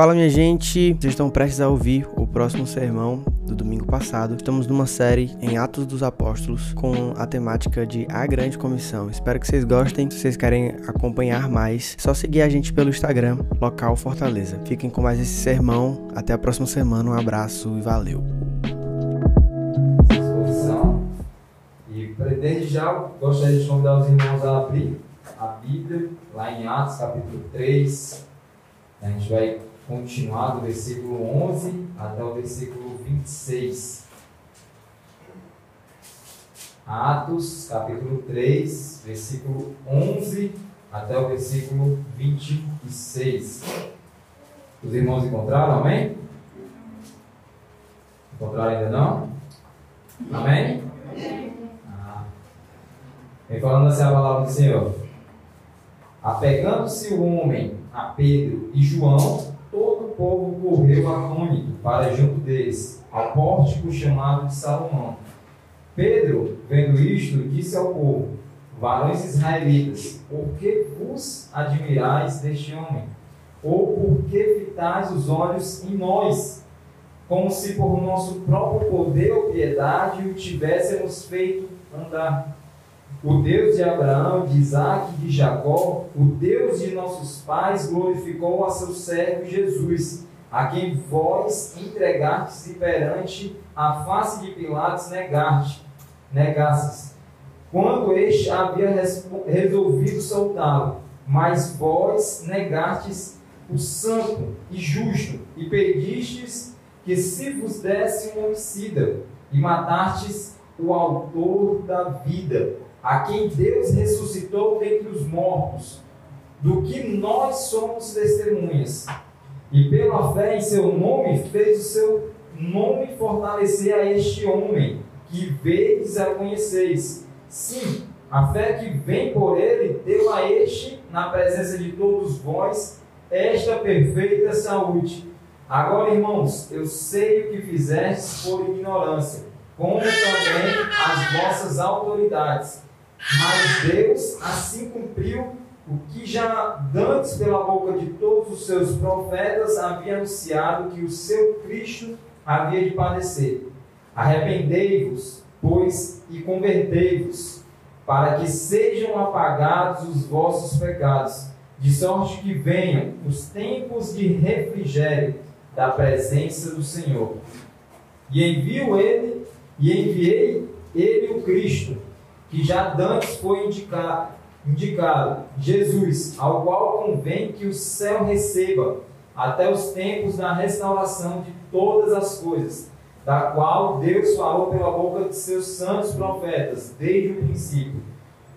Fala minha gente, vocês estão prestes a ouvir o próximo sermão do domingo passado. Estamos numa série em Atos dos Apóstolos com a temática de A Grande Comissão. Espero que vocês gostem. Se vocês querem acompanhar mais, é só seguir a gente pelo Instagram, local Fortaleza. Fiquem com mais esse sermão. Até a próxima semana. Um abraço e valeu. Desde já gostaria de convidar os irmãos a abrir a Bíblia lá em Atos capítulo 3. A gente vai continuar do versículo 11 até o versículo 26. Atos, capítulo 3, versículo 11 até o versículo 26. Os irmãos encontraram, amém? Encontraram ainda não? Amém? Ah. Vem falando assim a palavra do Senhor. Apegando-se o homem a Pedro e João, povo correu atônito para junto deles, ao pórtico chamado de Salomão. Pedro, vendo isto, disse ao povo: Varões israelitas, por que vos admirais deste homem? Ou por que fitais os olhos em nós, como se por nosso próprio poder ou piedade o tivéssemos feito andar? O Deus de Abraão, de Isaac e de Jacó, o Deus de nossos pais, glorificou a seu servo Jesus, a quem vós entregastes e perante a face de Pilatos negaste, negastes, quando este havia resolvido soltá-lo. Mas vós negastes o santo e justo, e pedistes que se vos desse um homicida, e matastes o autor da vida a quem Deus ressuscitou dentre os mortos, do que nós somos testemunhas. E pela fé em seu nome, fez o seu nome fortalecer a este homem, que vedes a conheceis. Sim, a fé que vem por ele deu a este, na presença de todos vós, esta perfeita saúde. Agora, irmãos, eu sei o que fizestes por ignorância, como também as vossas autoridades mas Deus assim cumpriu o que já dantes pela boca de todos os seus profetas havia anunciado que o seu Cristo havia de padecer. Arrependei-vos, pois, e convertei-vos, para que sejam apagados os vossos pecados, de sorte que venham os tempos de refrigério da presença do Senhor. E envio ele, e enviei ele o Cristo, que já dantes foi indicado, indicado Jesus, ao qual convém que o céu receba até os tempos da restauração de todas as coisas, da qual Deus falou pela boca de seus santos profetas desde o princípio.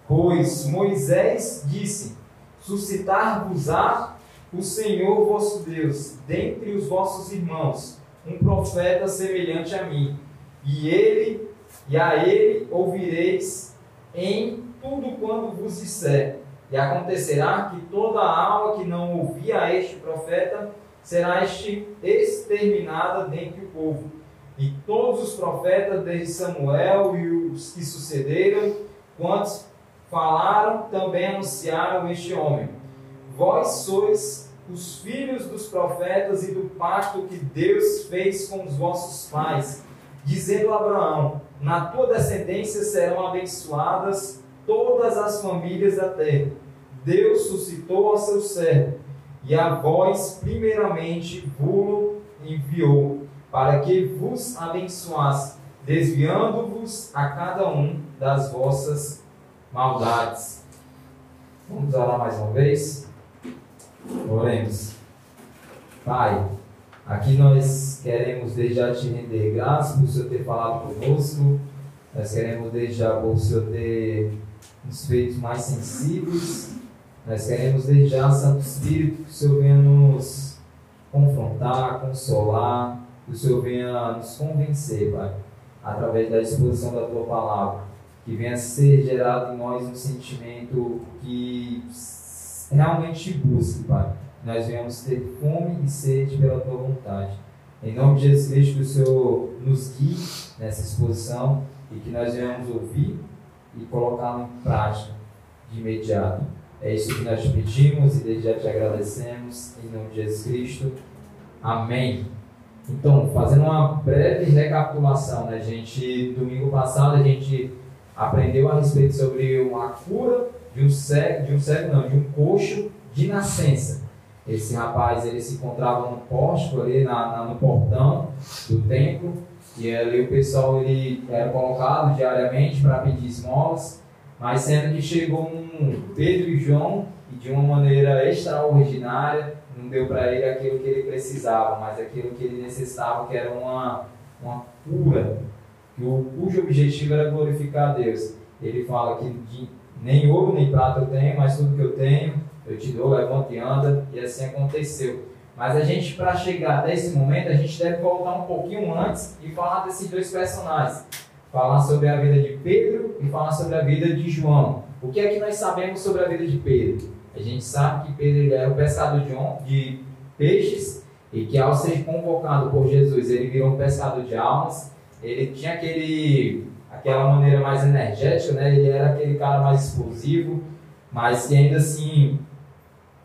Pois Moisés disse: Suscitar-vos-á o Senhor vosso Deus, dentre os vossos irmãos, um profeta semelhante a mim, e ele e a ele ouvireis em tudo quanto vos disser. E acontecerá que toda alma que não ouvir a este profeta será exterminada dentre o povo. E todos os profetas, desde Samuel e os que sucederam, quantos falaram, também anunciaram este homem. Vós sois os filhos dos profetas e do pacto que Deus fez com os vossos pais, dizendo a Abraão: na tua descendência serão abençoadas todas as famílias da terra. Deus suscitou ao seu servo, e a vós, primeiramente, vos enviou, para que vos abençoasse, desviando-vos a cada um das vossas maldades. Vamos orar mais uma vez? Oremos. Pai, Aqui nós queremos desde já te render graças por o Senhor ter falado conosco. Nós queremos desde já por o Senhor ter nos feito mais sensíveis. Nós queremos desde já, Santo Espírito, que o Senhor venha nos confrontar, consolar, que o Senhor venha nos convencer, Pai, através da exposição da Tua palavra. Que venha ser gerado em nós um sentimento que realmente busque, Pai nós venhamos ter fome e sede pela tua vontade. Em nome de Jesus Cristo, que o Senhor nos guie nessa exposição e que nós venhamos ouvir e colocá-lo em prática de imediato. É isso que nós te pedimos e desde já te agradecemos. Em nome de Jesus Cristo. Amém. Então, fazendo uma breve recapitulação, né? gente, domingo passado, a gente aprendeu a respeito sobre a cura de um cego, de um cego não, de um coxo de nascença. Esse rapaz, ele se encontrava no pórtico ali, na, na, no portão do templo, e ali o pessoal, ele era colocado diariamente para pedir esmolas, mas sendo que chegou um Pedro e João, e de uma maneira extraordinária, não deu para ele aquilo que ele precisava, mas aquilo que ele necessitava, que era uma, uma cura, cujo objetivo era glorificar a Deus. Ele fala que nem ouro nem prata eu tenho, mas tudo que eu tenho eu te dou, levanta e anda, e assim aconteceu. Mas a gente, para chegar até esse momento, a gente deve voltar um pouquinho antes e falar desses dois personagens. Falar sobre a vida de Pedro e falar sobre a vida de João. O que é que nós sabemos sobre a vida de Pedro? A gente sabe que Pedro era um pescador de, de peixes e que ao ser convocado por Jesus, ele virou um pescador de almas. Ele tinha aquele, aquela maneira mais energética, né? ele era aquele cara mais explosivo, mas que ainda assim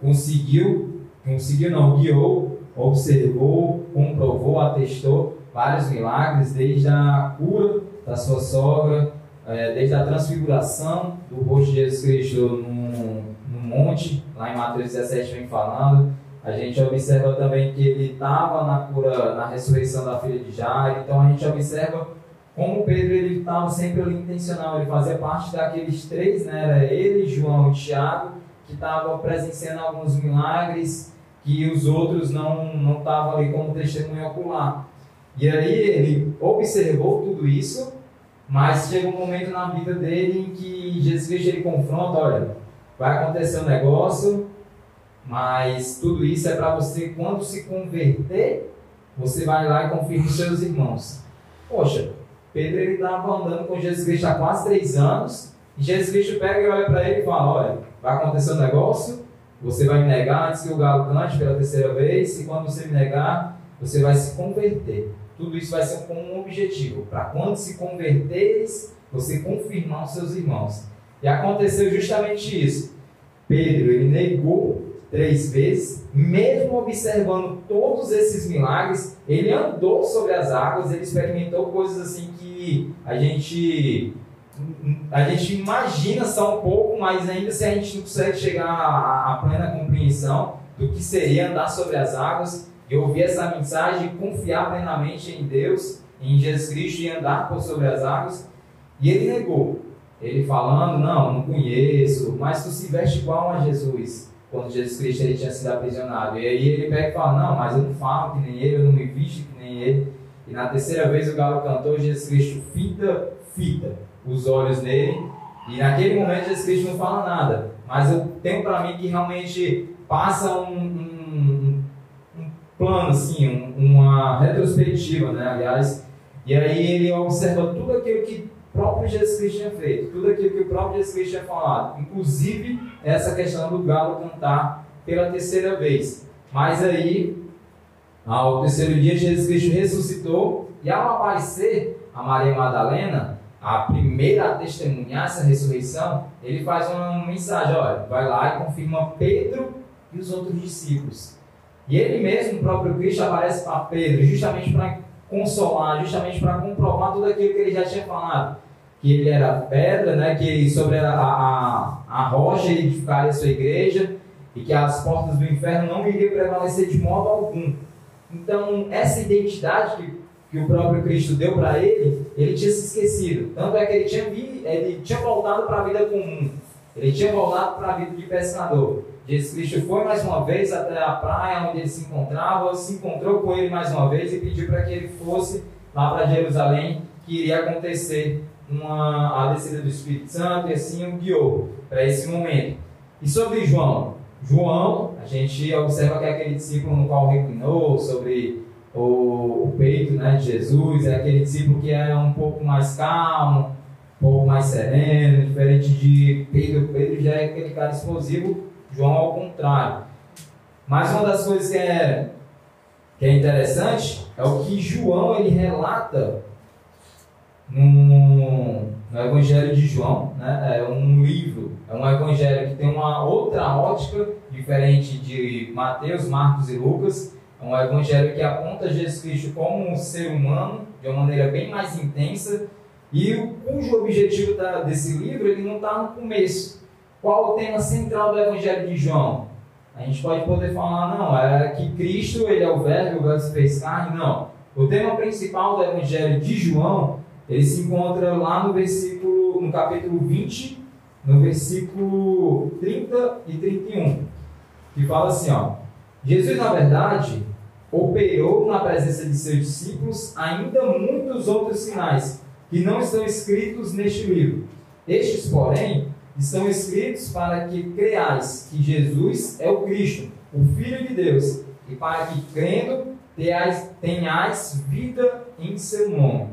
conseguiu, conseguiu não, guiou, observou, comprovou, atestou vários milagres, desde a cura da sua sogra, é, desde a transfiguração do rosto de Jesus Cristo no, no monte, lá em Mateus 17 vem falando. A gente observa também que ele estava na cura, na ressurreição da filha de Jair. Então a gente observa como Pedro ele estava sempre ali intencional, ele fazia parte daqueles três, né? Era ele, João e Tiago, que estavam presenciando alguns milagres que os outros não não estavam ali como testemunho ocular. E aí ele observou tudo isso, mas chega um momento na vida dele em que Jesus Cristo ele confronta, olha, vai acontecer um negócio, mas tudo isso é para você quando se converter, você vai lá e confirma os seus irmãos. Poxa, Pedro ele estava andando com Jesus Cristo há quase três anos, e Jesus Cristo pega e olha para ele e fala, olha, vai acontecer um negócio, você vai me negar antes que o galo cante pela terceira vez, e quando você me negar, você vai se converter. Tudo isso vai ser como um objetivo, para quando se converteres, você confirmar os seus irmãos. E aconteceu justamente isso. Pedro, ele negou três vezes, mesmo observando todos esses milagres, ele andou sobre as águas, ele experimentou coisas assim que a gente a gente imagina só um pouco, mas ainda se assim a gente não consegue chegar à, à plena compreensão do que seria andar sobre as águas e ouvir essa mensagem, confiar plenamente em Deus, em Jesus Cristo e andar por sobre as águas. E ele negou. Ele falando, não, não conheço, mas tu se veste igual a Jesus, quando Jesus Cristo ele tinha sido aprisionado. E aí ele pega e fala, não, mas eu não falo que nem ele, eu não me visto que nem ele. E na terceira vez o galo cantou, Jesus Cristo fita, fita os olhos nele. E naquele momento Jesus Cristo não fala nada. Mas eu tenho para mim que realmente passa um, um, um plano, assim, um, uma retrospectiva, né? Aliás, e aí ele observa tudo aquilo que o próprio Jesus Cristo tinha feito, tudo aquilo que o próprio Jesus Cristo tinha falado, inclusive essa questão do galo cantar pela terceira vez. Mas aí, ao terceiro dia, Jesus Cristo ressuscitou e ao aparecer a Maria Madalena, a primeira a testemunhar essa ressurreição, ele faz uma mensagem, olha, vai lá e confirma Pedro e os outros discípulos. E ele mesmo, o próprio Cristo, aparece para Pedro, justamente para consolar, justamente para comprovar tudo aquilo que ele já tinha falado. Que ele era pedra, né, que sobre a, a, a rocha ele edificaria sua igreja, e que as portas do inferno não iriam prevalecer de modo algum. Então, essa identidade que que o próprio Cristo deu para ele, ele tinha se esquecido. Tanto é que ele tinha, vi, ele tinha voltado para a vida comum. Ele tinha voltado para a vida de pescador. Jesus Cristo foi mais uma vez até a praia onde ele se encontrava, se encontrou com ele mais uma vez e pediu para que ele fosse lá para Jerusalém, que iria acontecer uma, a descida do Espírito Santo, e assim o guiou para esse momento. E sobre João? João, a gente observa que é aquele discípulo no qual reclinou sobre o, o peito né, de Jesus, é aquele discípulo que é um pouco mais calmo, um pouco mais sereno, diferente de Pedro. Pedro já é aquele cara explosivo, João ao contrário. Mas uma das coisas que é, que é interessante é o que João ele relata no, no Evangelho de João, né? é um livro, é um evangelho que tem uma outra ótica diferente de Mateus, Marcos e Lucas, É um evangelho que aponta Jesus Cristo como um ser humano, de uma maneira bem mais intensa, e cujo objetivo da, desse livro ele não está no começo. Qual o tema central do evangelho de João? A gente pode poder falar, não, é que Cristo ele é o verbo, o se fez carne, não. O tema principal do evangelho de João, ele se encontra lá no versículo, no capítulo 20, no versículo 30 e 31, que fala assim, ó, Jesus, na verdade, operou na presença de seus discípulos ainda muitos outros sinais que não estão escritos neste livro. Estes, porém, estão escritos para que creais que Jesus é o Cristo, o Filho de Deus, e para que, crendo, tenhais, vida em seu nome.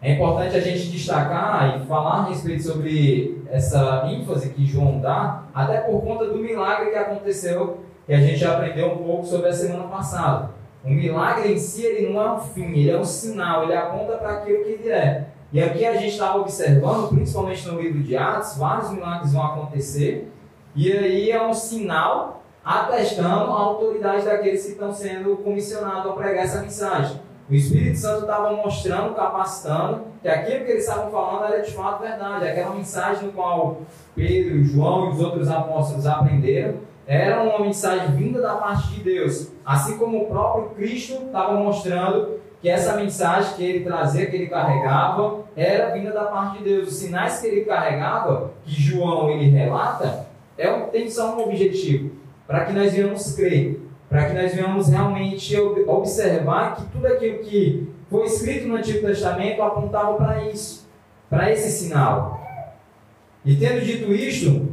É importante a gente destacar e falar a respeito sobre essa ênfase que João dá, até por conta do milagre que aconteceu que a gente já aprendeu um pouco sobre a semana passada. O milagre em si ele não é um fim, ele é um sinal, ele aponta para aquilo que ele é. E aqui a gente estava observando, principalmente no livro de Atos, vários milagres vão acontecer, e aí é um sinal atestando a autoridade daqueles que estão sendo comissionados a pregar essa mensagem. O Espírito Santo estava mostrando, capacitando, que aquilo que eles estavam falando era de fato verdade. Aquela mensagem no qual Pedro, João e os outros apóstolos aprenderam, era uma mensagem vinda da parte de Deus, assim como o próprio Cristo estava mostrando que essa mensagem que ele trazia, que ele carregava, era vinda da parte de Deus. Os sinais que ele carregava, que João ele relata, é, tem só um objetivo, para que nós venhamos crer, para que nós venhamos realmente observar que tudo aquilo que foi escrito no Antigo Testamento apontava para isso, para esse sinal. E tendo dito isto,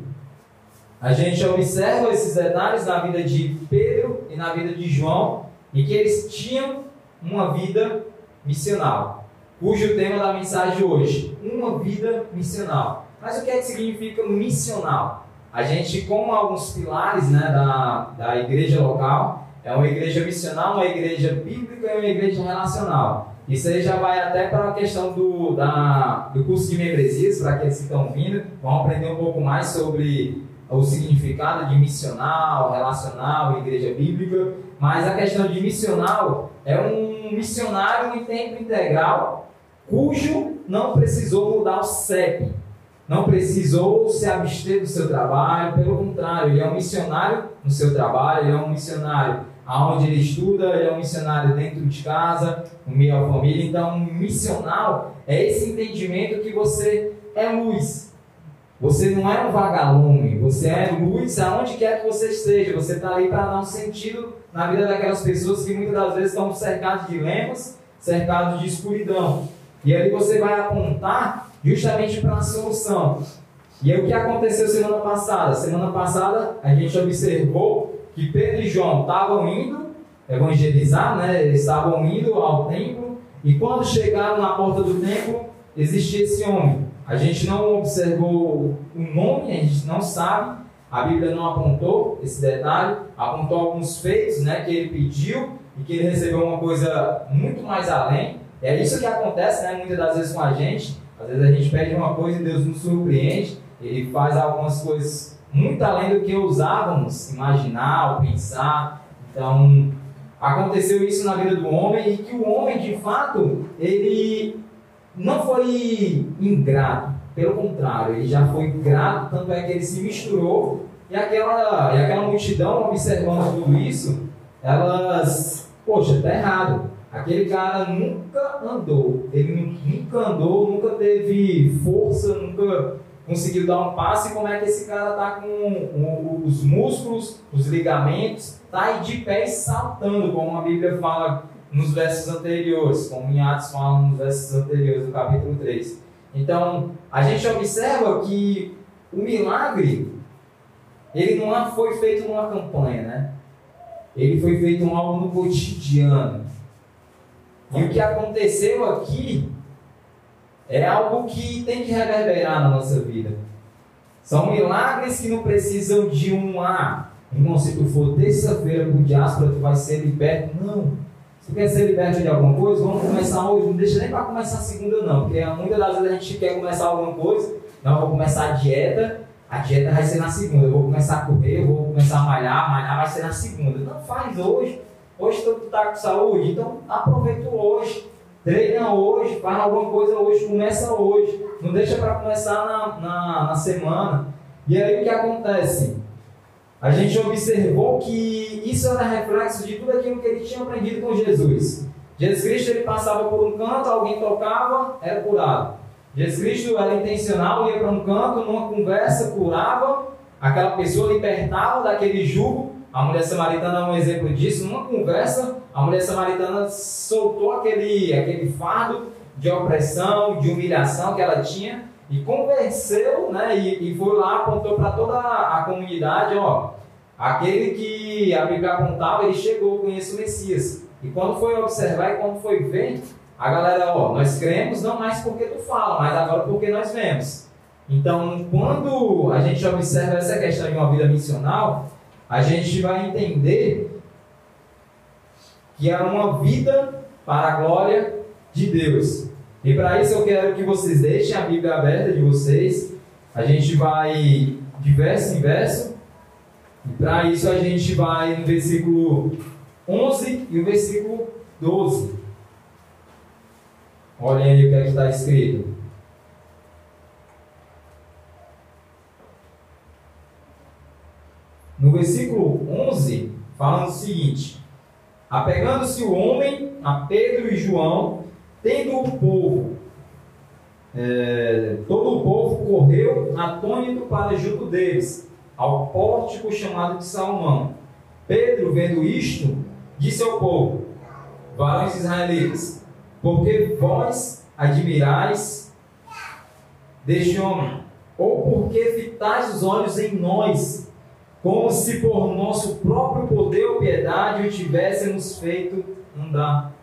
a gente observa esses detalhes na vida de Pedro e na vida de João, e que eles tinham uma vida missional, cujo tema da mensagem hoje, uma vida missional. Mas o que é que significa missional? A gente, como alguns pilares né, da, da igreja local, é uma igreja missional, uma igreja bíblica e uma igreja relacional. Isso aí já vai até para a questão do, da, do curso de membresias, para aqueles que estão vindo, vão aprender um pouco mais sobre o significado de missional, relacional, igreja bíblica, mas a questão de missional é um missionário em tempo integral cujo não precisou mudar o CEP, não precisou se abster do seu trabalho, pelo contrário, ele é um missionário no seu trabalho, ele é um missionário aonde ele estuda, ele é um missionário dentro de casa, no meio da família. Então, um missional é esse entendimento que você é luz, você não é um vagalume, você é luz aonde quer que você esteja. Você está ali para dar um sentido na vida daquelas pessoas que muitas das vezes estão cercadas de dilemas, cercados de escuridão. E aí você vai apontar justamente para a solução. E aí o que aconteceu semana passada? Semana passada a gente observou que Pedro e João estavam indo evangelizar, né? Eles estavam indo ao templo e quando chegaram na porta do templo existia esse homem a gente não observou o nome, a gente não sabe, a Bíblia não apontou esse detalhe, apontou alguns feitos né, que ele pediu e que ele recebeu uma coisa muito mais além. É isso que acontece né, muitas das vezes com a gente. Às vezes a gente pede uma coisa e Deus nos surpreende, ele faz algumas coisas muito além do que ousávamos imaginar ou pensar. Então, aconteceu isso na vida do homem e que o homem, de fato, ele não foi ingrato, pelo contrário, ele já foi grato, tanto é que ele se misturou e aquela, e aquela multidão observando tudo isso, elas, poxa, tá errado. Aquele cara nunca andou, ele nunca andou, nunca teve força, nunca conseguiu dar um passo. E como é que esse cara tá com os músculos, os ligamentos, tá aí de pé e saltando, como a Bíblia fala nos versos anteriores, como em Atos fala nos versos anteriores do capítulo 3. Então, a gente observa que o milagre, ele não foi feito numa campanha, né? Ele foi feito um algo no cotidiano. E o que aconteceu aqui é algo que tem que reverberar na nossa vida. São milagres que não precisam de um ah, irmão, se tu for terça-feira por diáspora, tu vai ser liberto. Não. Se quer ser liberto de alguma coisa, vamos começar hoje. Não deixa nem para começar segunda, não. Porque muitas das vezes a gente quer começar alguma coisa. Não, vou começar a dieta. A dieta vai ser na segunda. Eu vou começar a correr, eu vou começar a malhar. Malhar vai ser na segunda. Não, faz hoje. Hoje tu tá com saúde, então aproveita hoje. Treina hoje, faz alguma coisa hoje, começa hoje. Não deixa para começar na, na, na semana. E aí o que acontece? A gente observou que isso era reflexo de tudo aquilo que ele tinha aprendido com Jesus. Jesus Cristo ele passava por um canto, alguém tocava, era curado. Jesus Cristo era intencional, ia para um canto, numa conversa, curava, aquela pessoa libertava daquele jugo. A mulher samaritana é um exemplo disso. Numa conversa, a mulher samaritana soltou aquele, aquele fardo de opressão, de humilhação que ela tinha e convenceu, né? E, e foi lá, apontou para toda a, comunidade: ó, aquele que a Bíblia apontava, ele chegou, conhece o Messias. E quando foi observar e quando foi ver, a galera, ó, nós cremos não mais porque tu fala, mas agora porque nós vemos. Então, quando a gente observa essa questão de uma vida missional, a gente vai entender que é uma vida para a glória de Deus. E para isso eu quero que vocês deixem a Bíblia aberta de vocês. A gente vai de verso em verso. Para isso a gente vai no versículo 11 e o versículo 12. Olhem aí o que é está escrito. No versículo 11, fala o seguinte: Apegando-se o homem a Pedro e João, tendo o povo, é, todo o povo correu atônito para junto deles, ao pórtico chamado de Salomão. Pedro, vendo isto, disse ao povo: Varões israelitas, porque vós admirais deste homem, ou porque fitais os olhos em nós, como se por nosso próprio poder ou piedade o tivéssemos feito andar.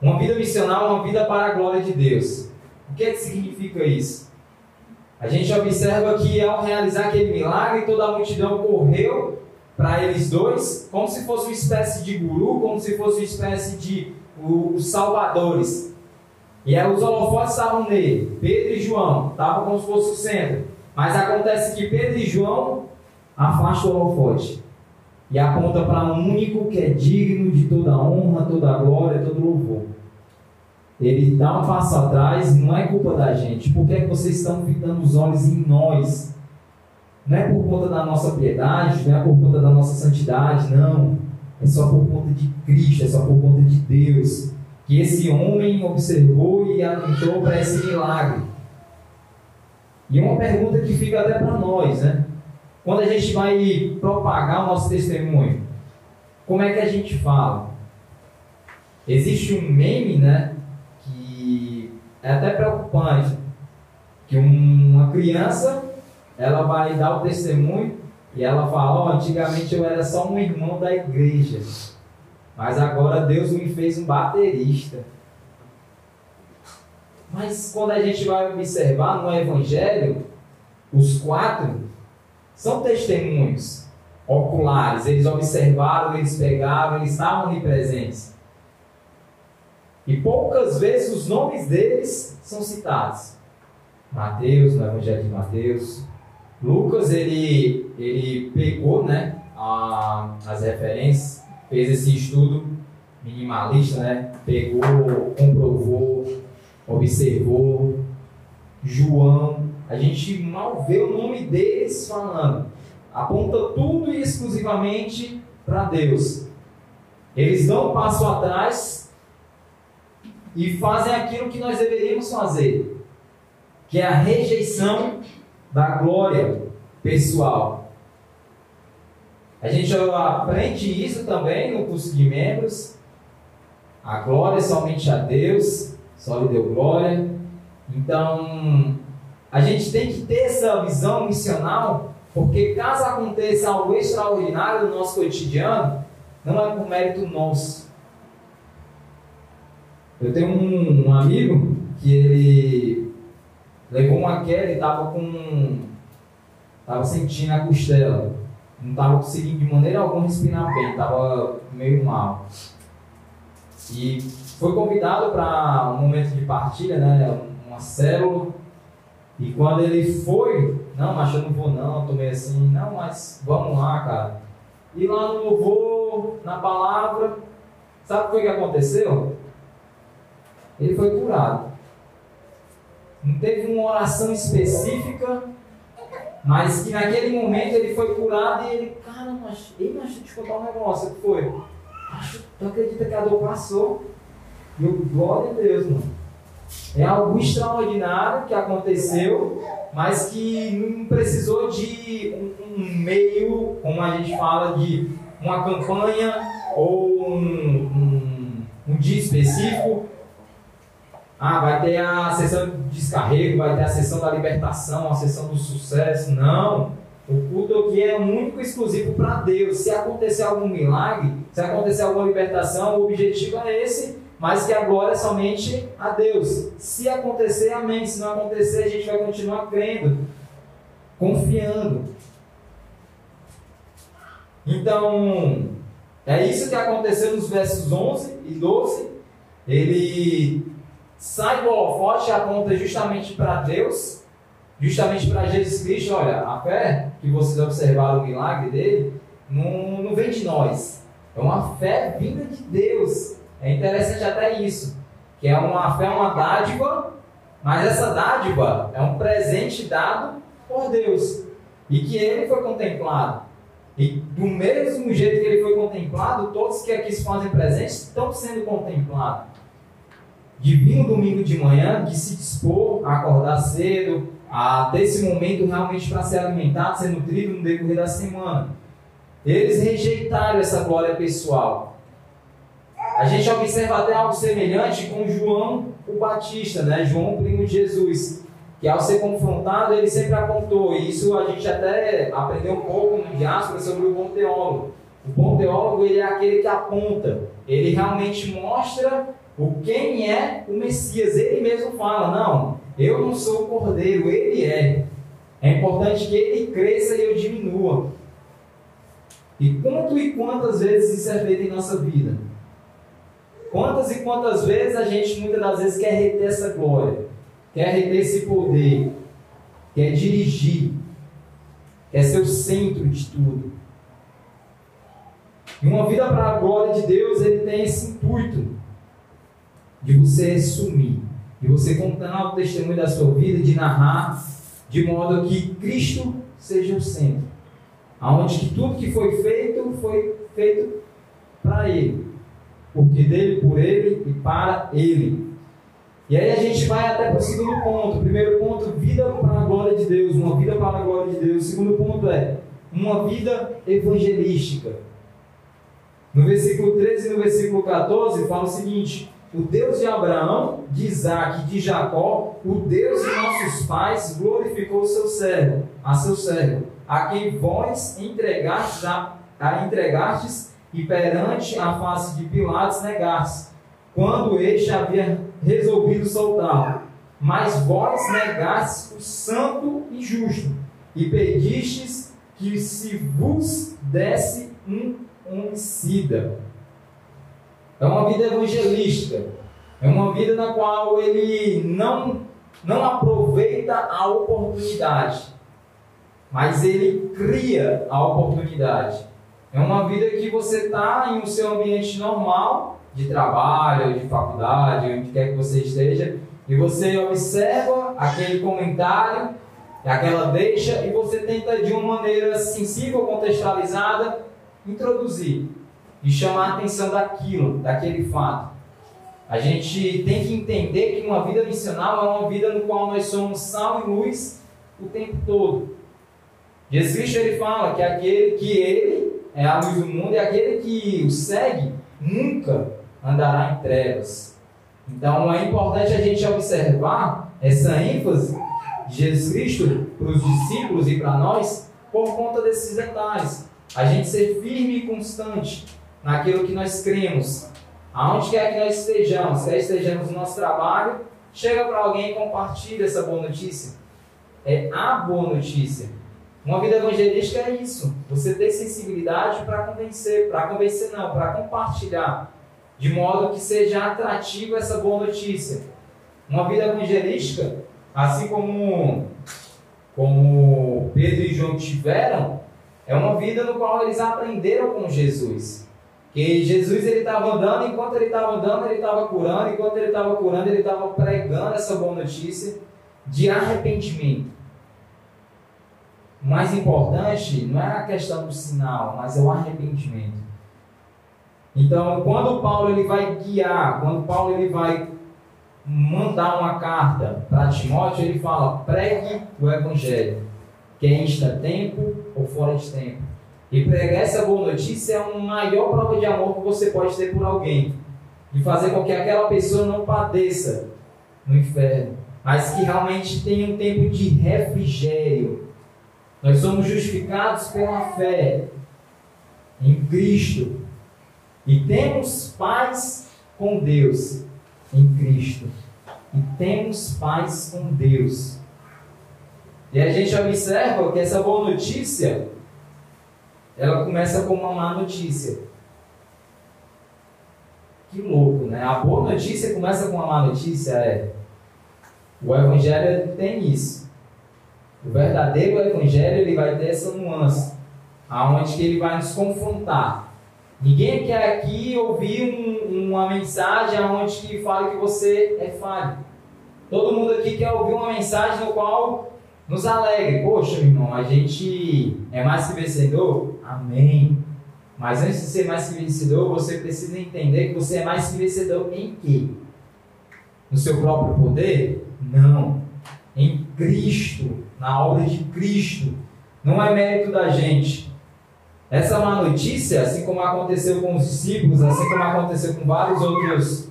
Uma vida missional é uma vida para a glória de Deus. O que, é que significa isso? A gente observa que ao realizar aquele milagre, toda a multidão correu para eles dois, como se fosse uma espécie de guru, como se fosse uma espécie de os salvadores. E aí os holofotes estavam nele, Pedro e João, estavam como se fosse o centro. Mas acontece que Pedro e João afastam o holofote e aponta para um único que é digno de toda honra, toda glória, todo louvor. Ele dá um passo atrás, não é culpa da gente. Por que, é que vocês estão fitando os olhos em nós? Não é por conta da nossa piedade, não é por conta da nossa santidade, não é só por conta de Cristo, é só por conta de Deus. Que esse homem observou e atentou para esse milagre. E é uma pergunta que fica até para nós, né? Quando a gente vai propagar o nosso testemunho, como é que a gente fala? Existe um meme, né? É até preocupante. Que uma criança, ela vai dar o testemunho e ela fala: oh, antigamente eu era só um irmão da igreja, mas agora Deus me fez um baterista. Mas quando a gente vai observar no Evangelho, os quatro são testemunhos oculares. Eles observaram, eles pegaram, eles estavam ali presentes. E poucas vezes os nomes deles são citados. Mateus, no Evangelho de Mateus, Lucas ele, ele pegou né, a, as referências, fez esse estudo minimalista, né, pegou, comprovou, observou. João, a gente mal vê o nome deles falando, aponta tudo exclusivamente para Deus. Eles dão um passo atrás e fazem aquilo que nós deveríamos fazer, que é a rejeição da glória pessoal. A gente aprende isso também no curso de membros. A glória é somente a Deus, só lhe deu glória. Então, a gente tem que ter essa visão missional, porque caso aconteça algo extraordinário no nosso cotidiano, não é por mérito nosso. Eu tenho um, um amigo que ele Levou uma queda e estava com. Estava sentindo a costela. Não estava conseguindo de maneira alguma respirar bem, estava meio mal. E foi convidado para um momento de partilha, né? Uma célula. E quando ele foi, não, mas eu não vou não, tomei assim, não, mas vamos lá, cara. E lá no louvor, na palavra. Sabe o que aconteceu? Ele foi curado. Não teve uma oração específica, mas que naquele momento ele foi curado e ele, cara, mas, ei, mas deixa eu te contar um negócio, que foi? Tu acredita que a dor passou? E eu, glória a Deus, mano. É algo extraordinário que aconteceu, mas que não precisou de um, um meio, como a gente fala, de uma campanha ou um, um, um dia específico. Ah, vai ter a sessão de descarrego, vai ter a sessão da libertação, a sessão do sucesso. Não. O culto aqui é único e exclusivo para Deus. Se acontecer algum milagre, se acontecer alguma libertação, o objetivo é esse mas que a glória é somente a Deus. Se acontecer, amém. Se não acontecer, a gente vai continuar crendo, confiando. Então, é isso que aconteceu nos versos 11 e 12. Ele sai do holofote e aponta justamente para Deus, justamente para Jesus Cristo. Olha, a fé que vocês observaram o milagre dele, não, não vem de nós. É uma fé vinda de Deus. É interessante até isso, que é uma fé, uma dádiva, mas essa dádiva é um presente dado por Deus e que ele foi contemplado. E do mesmo jeito que ele foi contemplado, todos que aqui se fazem presentes estão sendo contemplados. De vir no domingo de manhã, de se dispor a acordar cedo, a ter esse momento realmente para ser alimentado, ser nutrido no decorrer da semana. Eles rejeitaram essa glória pessoal. A gente observa até algo semelhante com João o Batista, né? João, primo de Jesus, que ao ser confrontado ele sempre apontou, e isso a gente até aprendeu um pouco no diáspora sobre o bom teólogo. O bom teólogo ele é aquele que aponta, ele realmente mostra o quem é o Messias. Ele mesmo fala: não, eu não sou o cordeiro, ele é. É importante que ele cresça e eu diminua. E quanto e quantas vezes isso é feito em nossa vida? Quantas e quantas vezes a gente muitas das vezes quer reter essa glória, quer reter esse poder, quer dirigir, quer ser o centro de tudo. E uma vida para a glória de Deus, ele tem esse intuito de você assumir, de você contar o testemunho da sua vida, de narrar, de modo que Cristo seja o centro. Aonde que tudo que foi feito foi feito para Ele porque dele, por ele e para ele. E aí a gente vai até para o segundo ponto. primeiro ponto, vida para a glória de Deus, uma vida para a glória de Deus. O segundo ponto é uma vida evangelística. No versículo 13 e no versículo 14 fala o seguinte: O Deus de Abraão, de Isaac e de Jacó, o Deus de nossos pais, glorificou seu servo, a seu servo, a quem vós entregastes, a, a entregastes e perante a face de Pilatos negasse, quando este havia resolvido soltá-lo. Mas vós negastes o santo e justo, e pedistes que se vos desse um homicida. É uma vida evangelística. É uma vida na qual ele não, não aproveita a oportunidade, mas ele cria a oportunidade. É uma vida que você está em um seu ambiente normal, de trabalho, de faculdade, onde quer que você esteja, e você observa aquele comentário, aquela deixa, e você tenta de uma maneira sensível, contextualizada, introduzir e chamar a atenção daquilo, daquele fato. A gente tem que entender que uma vida missional é uma vida no qual nós somos sal e luz o tempo todo. Jesus Cristo ele fala que aquele que ele é a luz do mundo, e aquele que o segue nunca andará em trevas. Então é importante a gente observar essa ênfase de Jesus Cristo para os discípulos e para nós por conta desses detalhes. A gente ser firme e constante naquilo que nós cremos. Aonde quer que nós estejamos, quer estejamos no nosso trabalho, chega para alguém e compartilha essa boa notícia. É a boa notícia. Uma vida evangelística é isso. Você ter sensibilidade para convencer, para convencer não, para compartilhar, de modo que seja atrativa essa boa notícia. Uma vida evangelística, assim como como Pedro e João tiveram, é uma vida no qual eles aprenderam com Jesus. Que Jesus ele estava andando, enquanto ele estava andando, ele estava curando, enquanto ele estava curando, ele estava pregando essa boa notícia de arrependimento. O mais importante não é a questão do sinal, mas é o arrependimento. Então, quando Paulo ele vai guiar, quando Paulo ele vai mandar uma carta para Timóteo, ele fala: pregue o evangelho, que é insta tempo ou fora de tempo. E pregar essa boa notícia é uma maior prova de amor que você pode ter por alguém. De fazer com que aquela pessoa não padeça no inferno, mas que realmente tenha um tempo de refrigério. Nós somos justificados pela fé em Cristo. E temos paz com Deus em Cristo. E temos paz com Deus. E a gente observa que essa boa notícia ela começa com uma má notícia. Que louco, né? A boa notícia começa com uma má notícia, é. O evangelho tem isso. O verdadeiro evangelho ele vai ter essa nuance, aonde que ele vai nos confrontar. Ninguém quer aqui ouvir um, uma mensagem aonde que fala que você é falho. Todo mundo aqui quer ouvir uma mensagem no qual nos alegre. Poxa, irmão, a gente é mais que vencedor? Amém. Mas antes de ser mais que vencedor, você precisa entender que você é mais que vencedor em quê? No seu próprio poder? Não. Em Cristo, na obra de Cristo. Não é mérito da gente. Essa má notícia, assim como aconteceu com os discípulos, assim como aconteceu com vários outros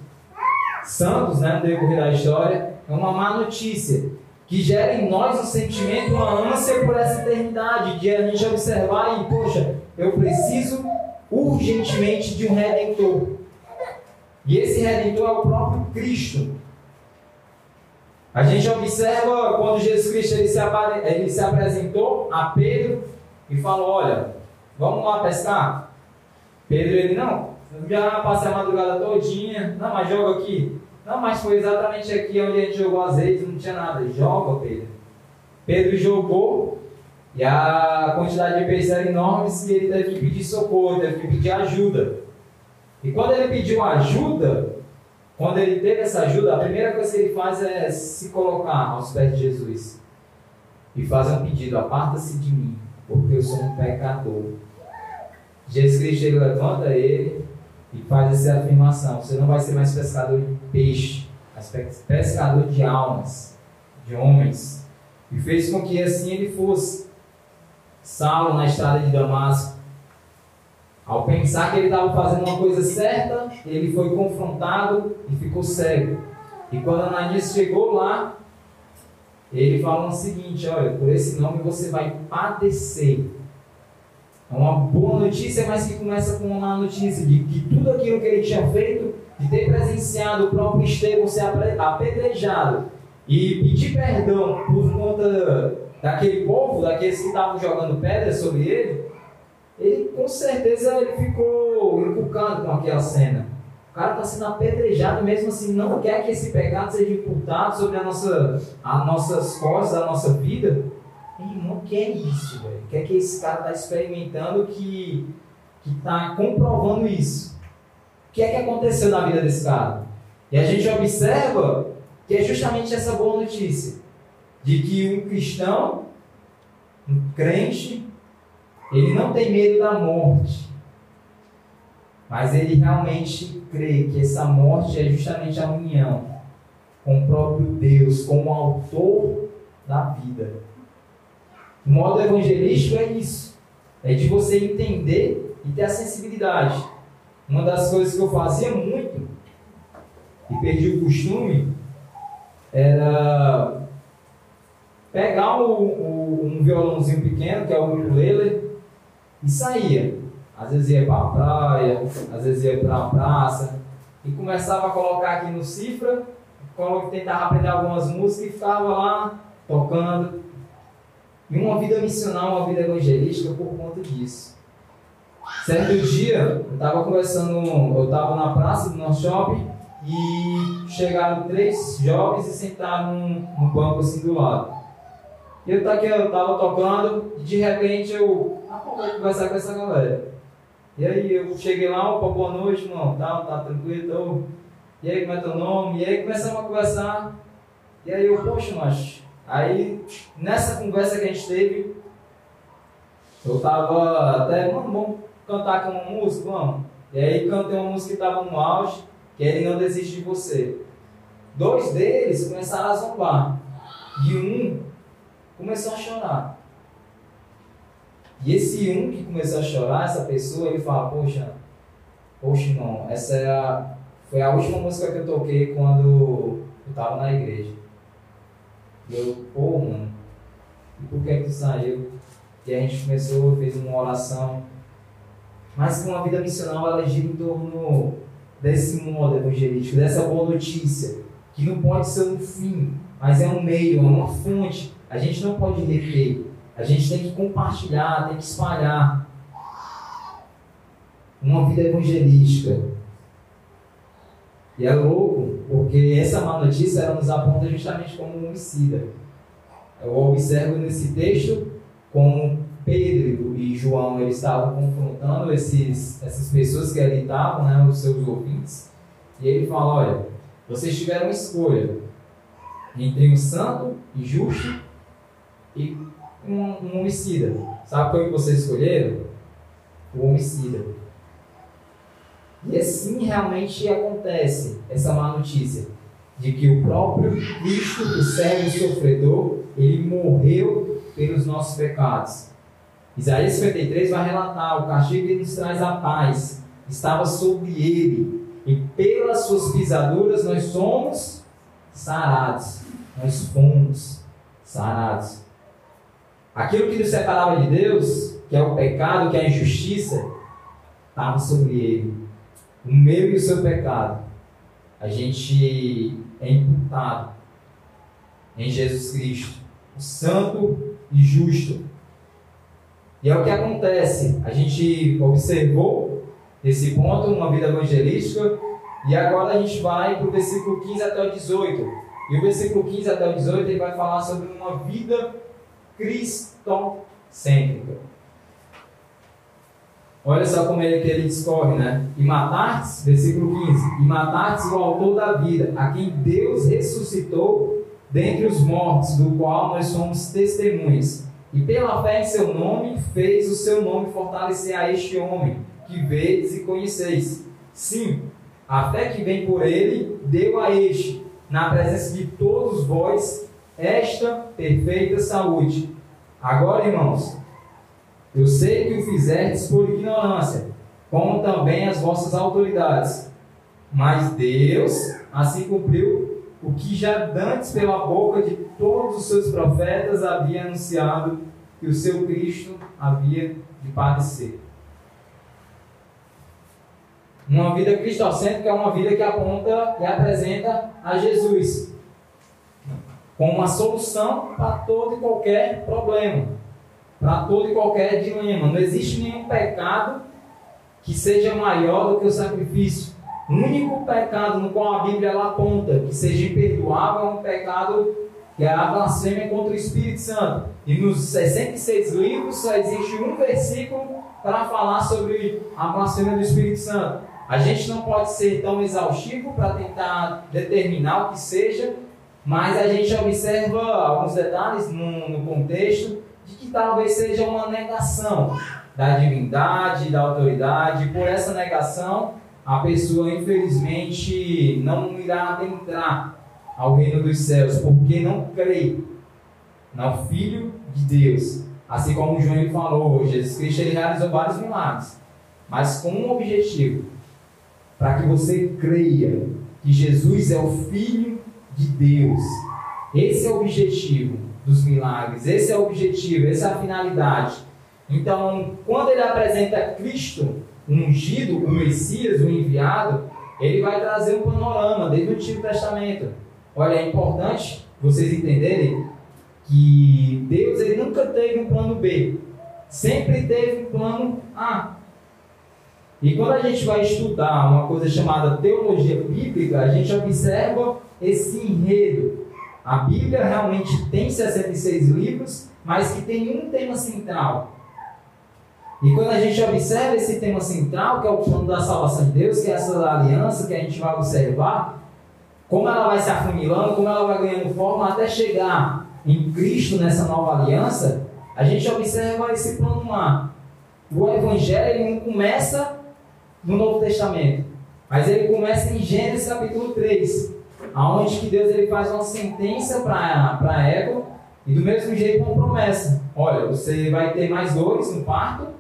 santos né, no decorrer da história, é uma má notícia que gera em nós um sentimento, uma ânsia por essa eternidade, de a gente observar e, poxa, eu preciso urgentemente de um redentor. E esse redentor é o próprio Cristo. A gente observa quando Jesus Cristo ele se, ele se apresentou a Pedro e falou: Olha, vamos lá pescar? Pedro, ele não, já passei a madrugada todinha, não, mas joga aqui. Não, mas foi exatamente aqui onde a gente jogou azeite, não tinha nada. Joga, Pedro. Pedro jogou e a quantidade de peixes era enorme e ele teve que pedir socorro, teve que pedir ajuda. E quando ele pediu ajuda, quando ele teve essa ajuda, a primeira coisa que ele faz é se colocar aos pés de Jesus e fazer um pedido: aparta-se de mim, porque eu sou um pecador. Jesus Cristo ele levanta ele e faz essa afirmação: você não vai ser mais pescador de peixe, mas pescador de almas, de homens. E fez com que assim ele fosse. Saulo na estrada de Damasco, ao pensar que ele estava fazendo uma coisa certa, ele foi confrontado e ficou cego. E quando Ananias chegou lá, ele falou o seguinte: olha, por esse nome você vai padecer. É uma boa notícia, mas que começa com uma má notícia de que tudo aquilo que ele tinha feito, de ter presenciado o próprio Estevão ser apedrejado e pedir perdão por conta daquele povo, daqueles que estavam jogando pedras sobre ele, ele com certeza ele ficou encucado com aquela cena. O cara está sendo apedrejado mesmo assim não quer que esse pecado seja imputado sobre a nossa, as nossas costas, a nossa vida. Ele não quer isso, velho. Quer que esse cara está experimentando que está comprovando isso. Que é que aconteceu na vida desse cara? E a gente observa que é justamente essa boa notícia de que um cristão, um crente, ele não tem medo da morte, mas ele realmente crê que essa morte é justamente a união com o próprio Deus, com o autor da vida. O modo evangelístico é isso. É de você entender e ter a sensibilidade. Uma das coisas que eu fazia muito e perdi o costume era pegar o, o, um violãozinho pequeno, que é o ukulele, e saía. Às vezes ia para a praia, às vezes ia para a praça, e começava a colocar aqui no cifra, tentava aprender algumas músicas e ficava lá tocando. E uma vida missional, uma vida evangelística por conta disso. Certo dia, eu estava conversando, eu estava na praça do nosso shopping e chegaram três jovens e sentaram num, banco assim do lado. E eu estava tocando e de repente eu ah, vou conversar com essa galera. E aí eu cheguei lá, opa, boa noite, irmão, tá, tá tranquilo, tô. E aí, como é teu nome? E aí começamos a conversar. E aí eu, poxa, macho. Aí, nessa conversa que a gente teve, eu tava até, mano, vamos cantar com uma música, vamos. E aí cantei uma música que tava no auge, que é Ele Não Desiste de Você. Dois deles começaram a zombar. E um começou a chorar. E esse um que começou a chorar, essa pessoa, ele fala, poxa, poxa irmão, essa é a, foi a última música que eu toquei quando eu estava na igreja. E eu, pô, mano, e por que que tu saiu? E a gente começou, fez uma oração. Mas com a vida missional, ela gira em torno desse modo evangelístico, dessa boa notícia, que não pode ser um fim, mas é um meio, é uma fonte. A gente não pode reter. A gente tem que compartilhar, tem que espalhar uma vida evangelística. E é louco, porque essa má notícia ela nos aponta justamente como um homicida. Eu observo nesse texto como Pedro João eles estavam confrontando esses, essas pessoas que ali estavam, né, os seus ouvintes, e ele fala: olha, vocês tiveram escolha entre um santo e justo e um, um homicida. Sabe qual que vocês escolheram? O homicida. E assim realmente acontece essa má notícia de que o próprio Cristo, o servo sofredor, ele morreu pelos nossos pecados. Isaías 53 vai relatar: o castigo que nos traz a paz estava sobre ele, e pelas suas pisaduras nós somos sarados. Nós fomos sarados. Aquilo que nos separava de Deus, que é o pecado, que é a injustiça, estava sobre ele. O meu e o seu pecado. A gente é imputado em Jesus Cristo, o santo e justo. E é o que acontece. A gente observou esse ponto, uma vida evangelística, e agora a gente vai para o versículo 15 até o 18. E o versículo 15 até o 18 ele vai falar sobre uma vida cristocêntrica. Olha só como é que ele discorre, né? E matartes, versículo 15: E matartes o autor da vida, a quem Deus ressuscitou dentre os mortos, do qual nós somos testemunhas. E pela fé em seu nome, fez o seu nome fortalecer a este homem, que vedes e conheceis. Sim, a fé que vem por ele, deu a este, na presença de todos vós, esta perfeita saúde. Agora, irmãos, eu sei que o fizerdes por ignorância, como também as vossas autoridades. Mas Deus assim cumpriu o que já dantes pela boca de todos os seus profetas havia anunciado que o seu Cristo havia de padecer. Uma vida cristocêntrica é uma vida que aponta e apresenta a Jesus como uma solução para todo e qualquer problema, para todo e qualquer dilema. Não existe nenhum pecado que seja maior do que o sacrifício. O único pecado no qual a Bíblia ela aponta que seja imperdoável é um pecado que é a blasfêmia contra o Espírito Santo. E nos 66 livros só existe um versículo para falar sobre a blasfêmia do Espírito Santo. A gente não pode ser tão exaustivo para tentar determinar o que seja, mas a gente observa alguns detalhes no, no contexto de que talvez seja uma negação da divindade, da autoridade. Por essa negação, a pessoa infelizmente não irá adentrar ao reino dos céus, porque não crê no Filho de Deus. Assim como o João falou, Jesus Cristo ele realizou vários milagres, mas com um objetivo: para que você creia que Jesus é o Filho de Deus. Esse é o objetivo dos milagres, esse é o objetivo, essa é a finalidade. Então, quando ele apresenta Cristo, ungido, o Messias, o enviado, ele vai trazer um panorama desde o Antigo Testamento. Olha, é importante vocês entenderem que Deus ele nunca teve um plano B, sempre teve um plano A. E quando a gente vai estudar uma coisa chamada teologia bíblica, a gente observa esse enredo. A Bíblia realmente tem 66 livros, mas que tem um tema central. E quando a gente observa esse tema central, que é o plano da salvação de Deus, que é essa aliança que a gente vai observar, como ela vai se afunilando, como ela vai ganhando forma até chegar em Cristo nessa nova aliança, a gente observa esse plano lá. O Evangelho não começa no Novo Testamento, mas ele começa em Gênesis capítulo 3, aonde que Deus ele faz uma sentença para Ego e do mesmo jeito uma promessa. Olha, você vai ter mais dores no parto,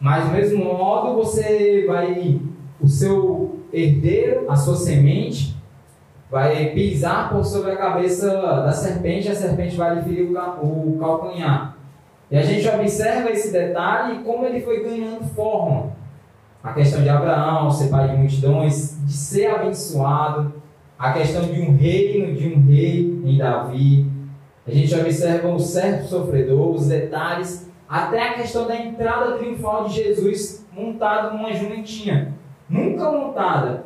mas do mesmo modo você vai, o seu herdeiro, a sua semente, vai pisar por sobre a cabeça da serpente, e a serpente vai lhe ferir o calcanhar. E a gente observa esse detalhe e como ele foi ganhando forma. A questão de Abraão, ser pai de multidões, de ser abençoado, a questão de um reino, de um rei em Davi. A gente observa o certo sofredor, os detalhes, até a questão da entrada triunfal de Jesus montado numa jumentinha. Nunca montada.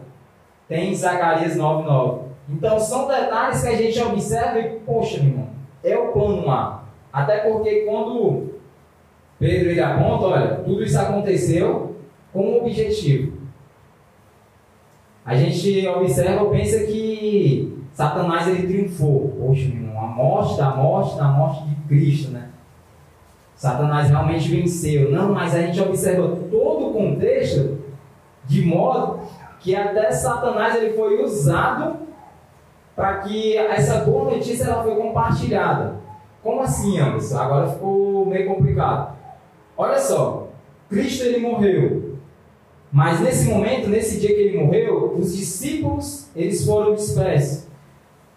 Tem Zacarias 9,9. Então são detalhes que a gente observa e, poxa, meu irmão, é o plano lá. Até porque quando Pedro ele aponta, olha, tudo isso aconteceu com um objetivo. A gente observa, pensa que Satanás ele triunfou. Poxa, meu irmão, a morte da morte, da morte de Cristo, né? Satanás realmente venceu. Não, mas a gente observa todo o contexto de modo que até Satanás ele foi usado para que essa boa notícia ela foi compartilhada. Como assim, Anderson? Agora ficou meio complicado. Olha só, Cristo ele morreu. Mas nesse momento, nesse dia que ele morreu, os discípulos eles foram dispersos.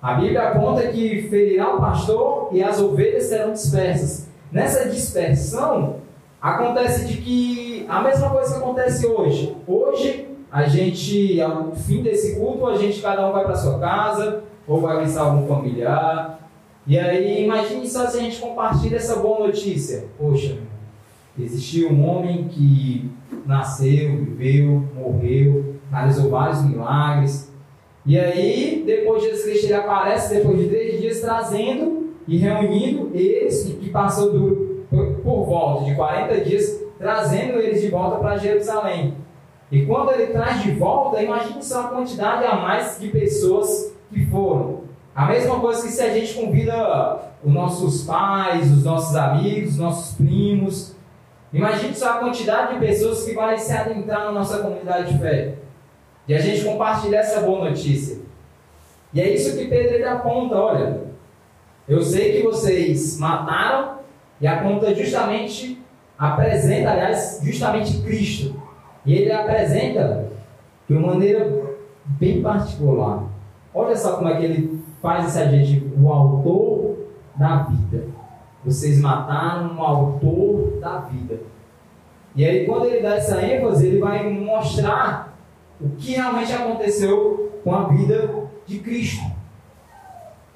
A Bíblia conta que ferirá o pastor e as ovelhas serão dispersas. Nessa dispersão, acontece de que a mesma coisa que acontece hoje. Hoje, a gente, ao fim desse culto, a gente cada um vai para sua casa, ou vai visitar algum familiar. E aí, imagine só se a gente compartilha essa boa notícia. Poxa, existiu um homem que nasceu, viveu, morreu, realizou vários milagres. E aí, depois de Jesus Cristo, ele aparece depois de três dias trazendo e reunindo eles, que passou do, por volta de 40 dias, trazendo eles de volta para Jerusalém. E quando ele traz de volta, imagine só a quantidade a mais de pessoas que foram. A mesma coisa que se a gente convida os nossos pais, os nossos amigos, os nossos primos. Imagine só a quantidade de pessoas que vai se adentrar na nossa comunidade de fé. E a gente compartilhar essa boa notícia. E é isso que Pedro ele aponta, olha. Eu sei que vocês mataram e aponta justamente, apresenta, aliás, justamente Cristo. E ele apresenta de uma maneira bem particular. Olha só como é que ele faz esse adjetivo, o autor da vida. Vocês mataram o autor da vida. E aí, quando ele dá essa ênfase, ele vai mostrar o que realmente aconteceu com a vida de Cristo.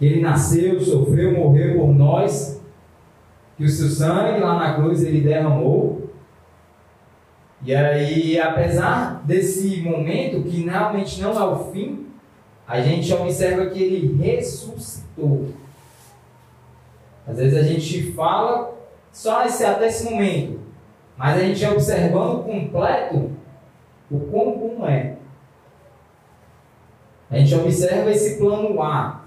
Ele nasceu, sofreu, morreu por nós, que o seu sangue lá na cruz ele derramou. E aí, apesar desse momento que realmente não é o fim, a gente observa que ele ressuscitou. Às vezes a gente fala só esse, até esse momento, mas a gente observando completo o quão bom é. A gente observa esse plano A,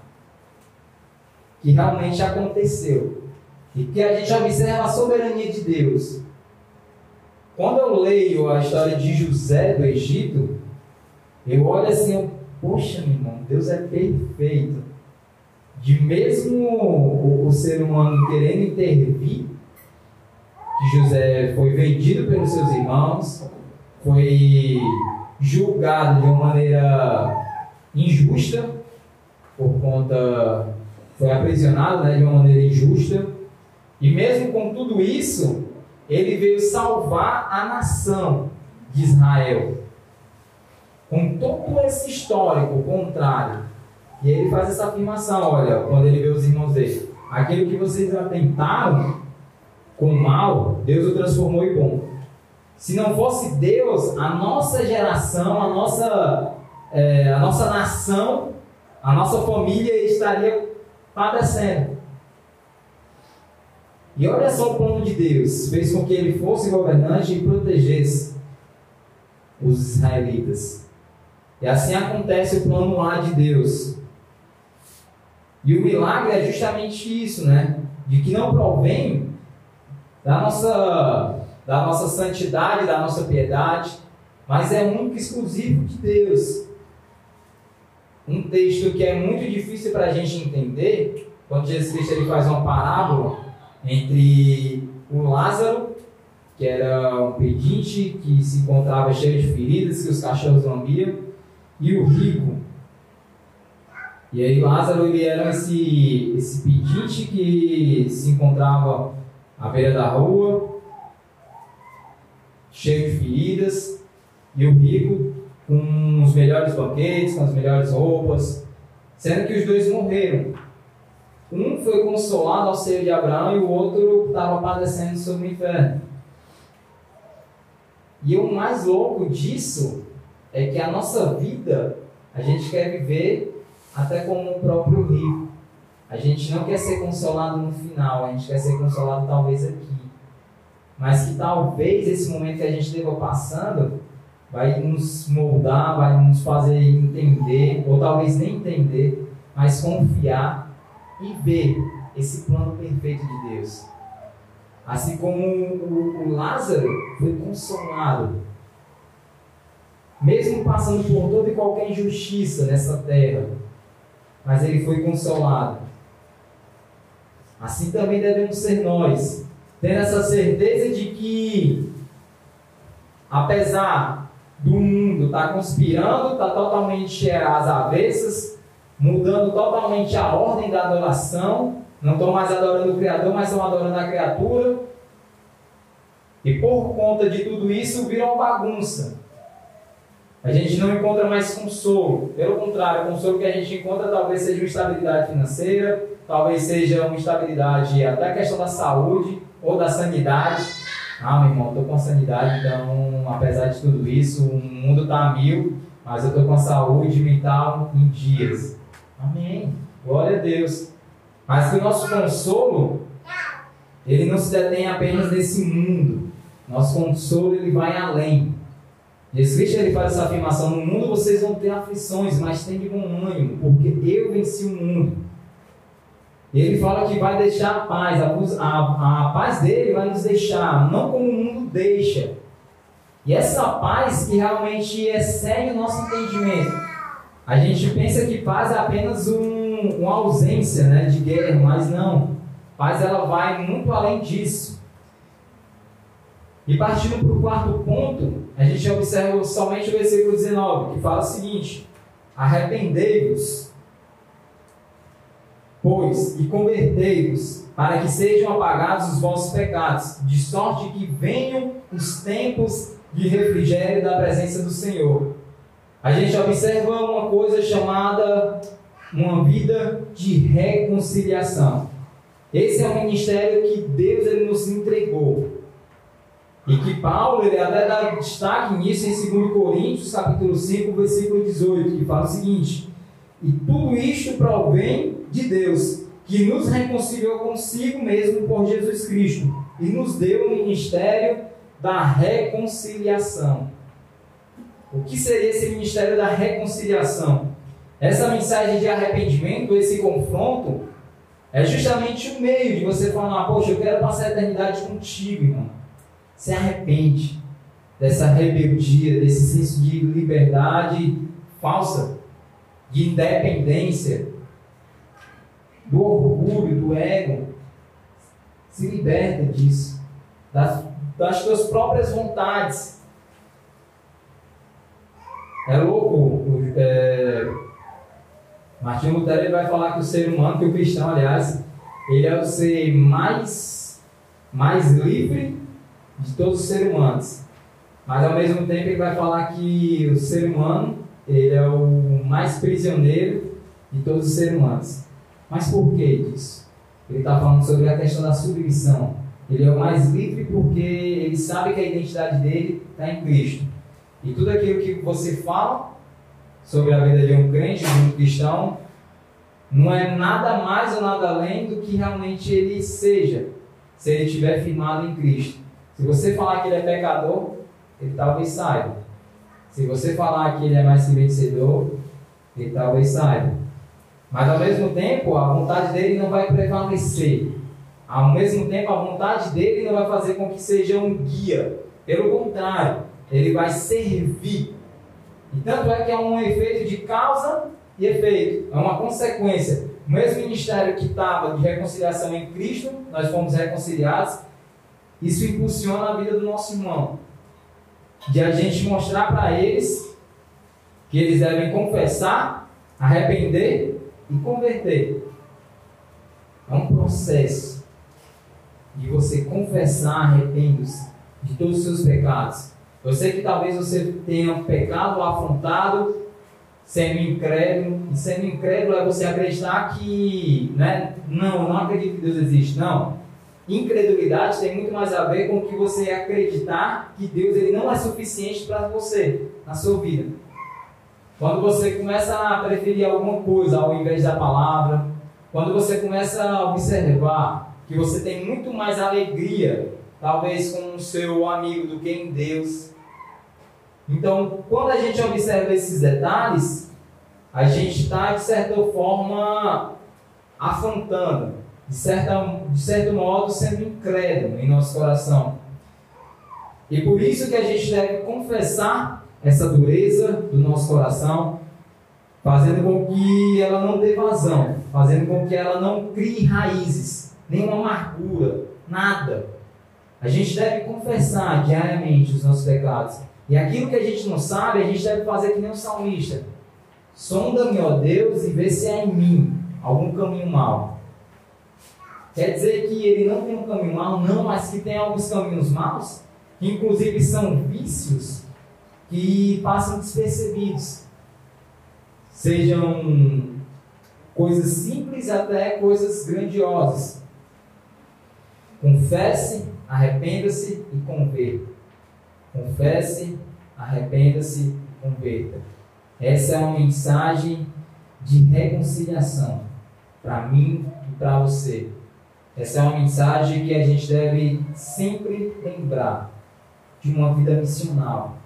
que realmente aconteceu. E que a gente observa a soberania de Deus. Quando eu leio a história de José do Egito, eu olho assim, Poxa, meu irmão, Deus é perfeito. De mesmo o, o ser humano querendo intervir, que José foi vendido pelos seus irmãos, foi julgado de uma maneira injusta, por conta. Foi aprisionado né, de uma maneira injusta, e mesmo com tudo isso, ele veio salvar a nação de Israel com todo esse histórico contrário. E ele faz essa afirmação, olha, quando ele vê os irmãos dele, aquilo que vocês atentaram com mal, Deus o transformou em bom. Se não fosse Deus, a nossa geração, a nossa, é, a nossa nação, a nossa família estaria padecendo. E olha só o plano de Deus: fez com que ele fosse governante e protegesse os israelitas. E assim acontece o plano lá de Deus. E o milagre é justamente isso, né? De que não provém da nossa, da nossa santidade, da nossa piedade, mas é único e exclusivo de Deus. Um texto que é muito difícil para a gente entender, quando Jesus Cristo ele faz uma parábola entre o Lázaro, que era um pedinte que se encontrava cheio de feridas que os cachorros lambiam, e o rico. E aí Lázaro ele era esse, esse pedinte que se encontrava à beira da rua, cheio de feridas, e o rico com os melhores banquetes, com as melhores roupas, sendo que os dois morreram. Um foi consolado ao seio de Abraão e o outro estava padecendo sobre o inferno. E o mais louco disso é que a nossa vida a gente quer viver até como o próprio rico. A gente não quer ser consolado no final, a gente quer ser consolado talvez aqui. Mas que talvez esse momento que a gente esteve passando vai nos moldar, vai nos fazer entender, ou talvez nem entender, mas confiar e ver esse plano perfeito de Deus. Assim como o, Lázaro foi consolado, mesmo passando por toda e qualquer injustiça nessa terra, mas ele foi consolado. Assim também devemos ser nós, tendo essa certeza de que, apesar do mundo estar tá conspirando, está totalmente às avessas, mudando totalmente a ordem da adoração, não estão mais adorando o Criador, mas estão adorando a criatura. E por conta de tudo isso, vira uma bagunça. A gente não encontra mais consolo. Pelo contrário, o consolo que a gente encontra talvez seja uma estabilidade financeira, talvez seja uma estabilidade até a questão da saúde ou da sanidade. Ah, meu irmão, estou com sanidade, então, apesar de tudo isso, o mundo está a mil, mas eu estou com a saúde mental em dias. Amém. Glória a Deus. Mas que o nosso consolo, ele não se detém apenas nesse mundo. Nosso consolo, ele vai além. Jesus Cristo ele faz essa afirmação: No mundo vocês vão ter aflições, mas de bom ânimo, porque eu venci o mundo. Ele fala que vai deixar a paz, a, a, a paz dele vai nos deixar, não como o mundo deixa. E essa paz que realmente excede o nosso entendimento. A gente pensa que paz é apenas um, uma ausência né, de guerra, mas não. Paz ela vai muito além disso. E partindo para o quarto ponto, a gente observa somente o versículo 19, que fala o seguinte: Arrependei-vos, pois, e convertei-vos, para que sejam apagados os vossos pecados, de sorte que venham os tempos de refrigério da presença do Senhor. A gente observa uma coisa chamada uma vida de reconciliação. Esse é o ministério que Deus ele nos entregou. E que Paulo ele até dá destaque nisso em 2 Coríntios, capítulo 5, versículo 18, que fala o seguinte: E tudo isto provém de Deus, que nos reconciliou consigo mesmo por Jesus Cristo e nos deu o ministério da reconciliação. O que seria esse ministério da reconciliação? Essa mensagem de arrependimento, esse confronto, é justamente o meio de você falar: Poxa, eu quero passar a eternidade contigo, irmão se arrepende dessa rebeldia, desse senso de liberdade falsa, de independência, do orgulho, do ego. Se liberta disso, das, das tuas próprias vontades. É louco. É, Martinho Lutero ele vai falar que o ser humano, que o cristão, aliás, ele é o ser mais, mais livre de todos os seres humanos. Mas ao mesmo tempo ele vai falar que o ser humano ele é o mais prisioneiro de todos os seres humanos. Mas por que disso? Ele está falando sobre a questão da submissão. Ele é o mais livre porque ele sabe que a identidade dele está em Cristo. E tudo aquilo que você fala sobre a vida de um crente, de um cristão, não é nada mais ou nada além do que realmente ele seja se ele estiver firmado em Cristo. Se você falar que ele é pecador, ele talvez saiba. Se você falar que ele é mais que vencedor, ele talvez saiba. Mas ao mesmo tempo, a vontade dele não vai prevalecer. Ao mesmo tempo, a vontade dele não vai fazer com que seja um guia. Pelo contrário, ele vai servir. E tanto é que é um efeito de causa e efeito. É uma consequência. O mesmo ministério que estava de reconciliação em Cristo, nós fomos reconciliados. Isso impulsiona a vida do nosso irmão. De a gente mostrar para eles que eles devem confessar, arrepender e converter. É um processo de você confessar, arrependo-se de todos os seus pecados. Eu sei que talvez você tenha pecado afrontado, sendo incrédulo, e sendo incrédulo é você acreditar que, né, não, não acredito que Deus existe, não. Incredulidade tem muito mais a ver com que você acreditar que Deus ele não é suficiente para você, na sua vida. Quando você começa a preferir alguma coisa ao invés da palavra, quando você começa a observar que você tem muito mais alegria, talvez com o seu amigo do que em Deus, então, quando a gente observa esses detalhes, a gente está, de certa forma, afrontando, de, certa, de certo modo, sendo incrédulo em nosso coração. E por isso que a gente deve confessar essa dureza do nosso coração, fazendo com que ela não dê vazão, fazendo com que ela não crie raízes, nenhuma amargura, nada. A gente deve confessar diariamente os nossos pecados e aquilo que a gente não sabe, a gente deve fazer que nem o salmista. Sonda-me, ó Deus, e vê se há em mim algum caminho mau. Quer dizer que ele não tem um caminho mau, não, mas que tem alguns caminhos maus, que inclusive são vícios que passam despercebidos. Sejam coisas simples até coisas grandiosas. Confesse, arrependa-se e converta. Confesse, arrependa-se e converta. Essa é uma mensagem de reconciliação para mim e para você. Essa é uma mensagem que a gente deve sempre lembrar de uma vida missional.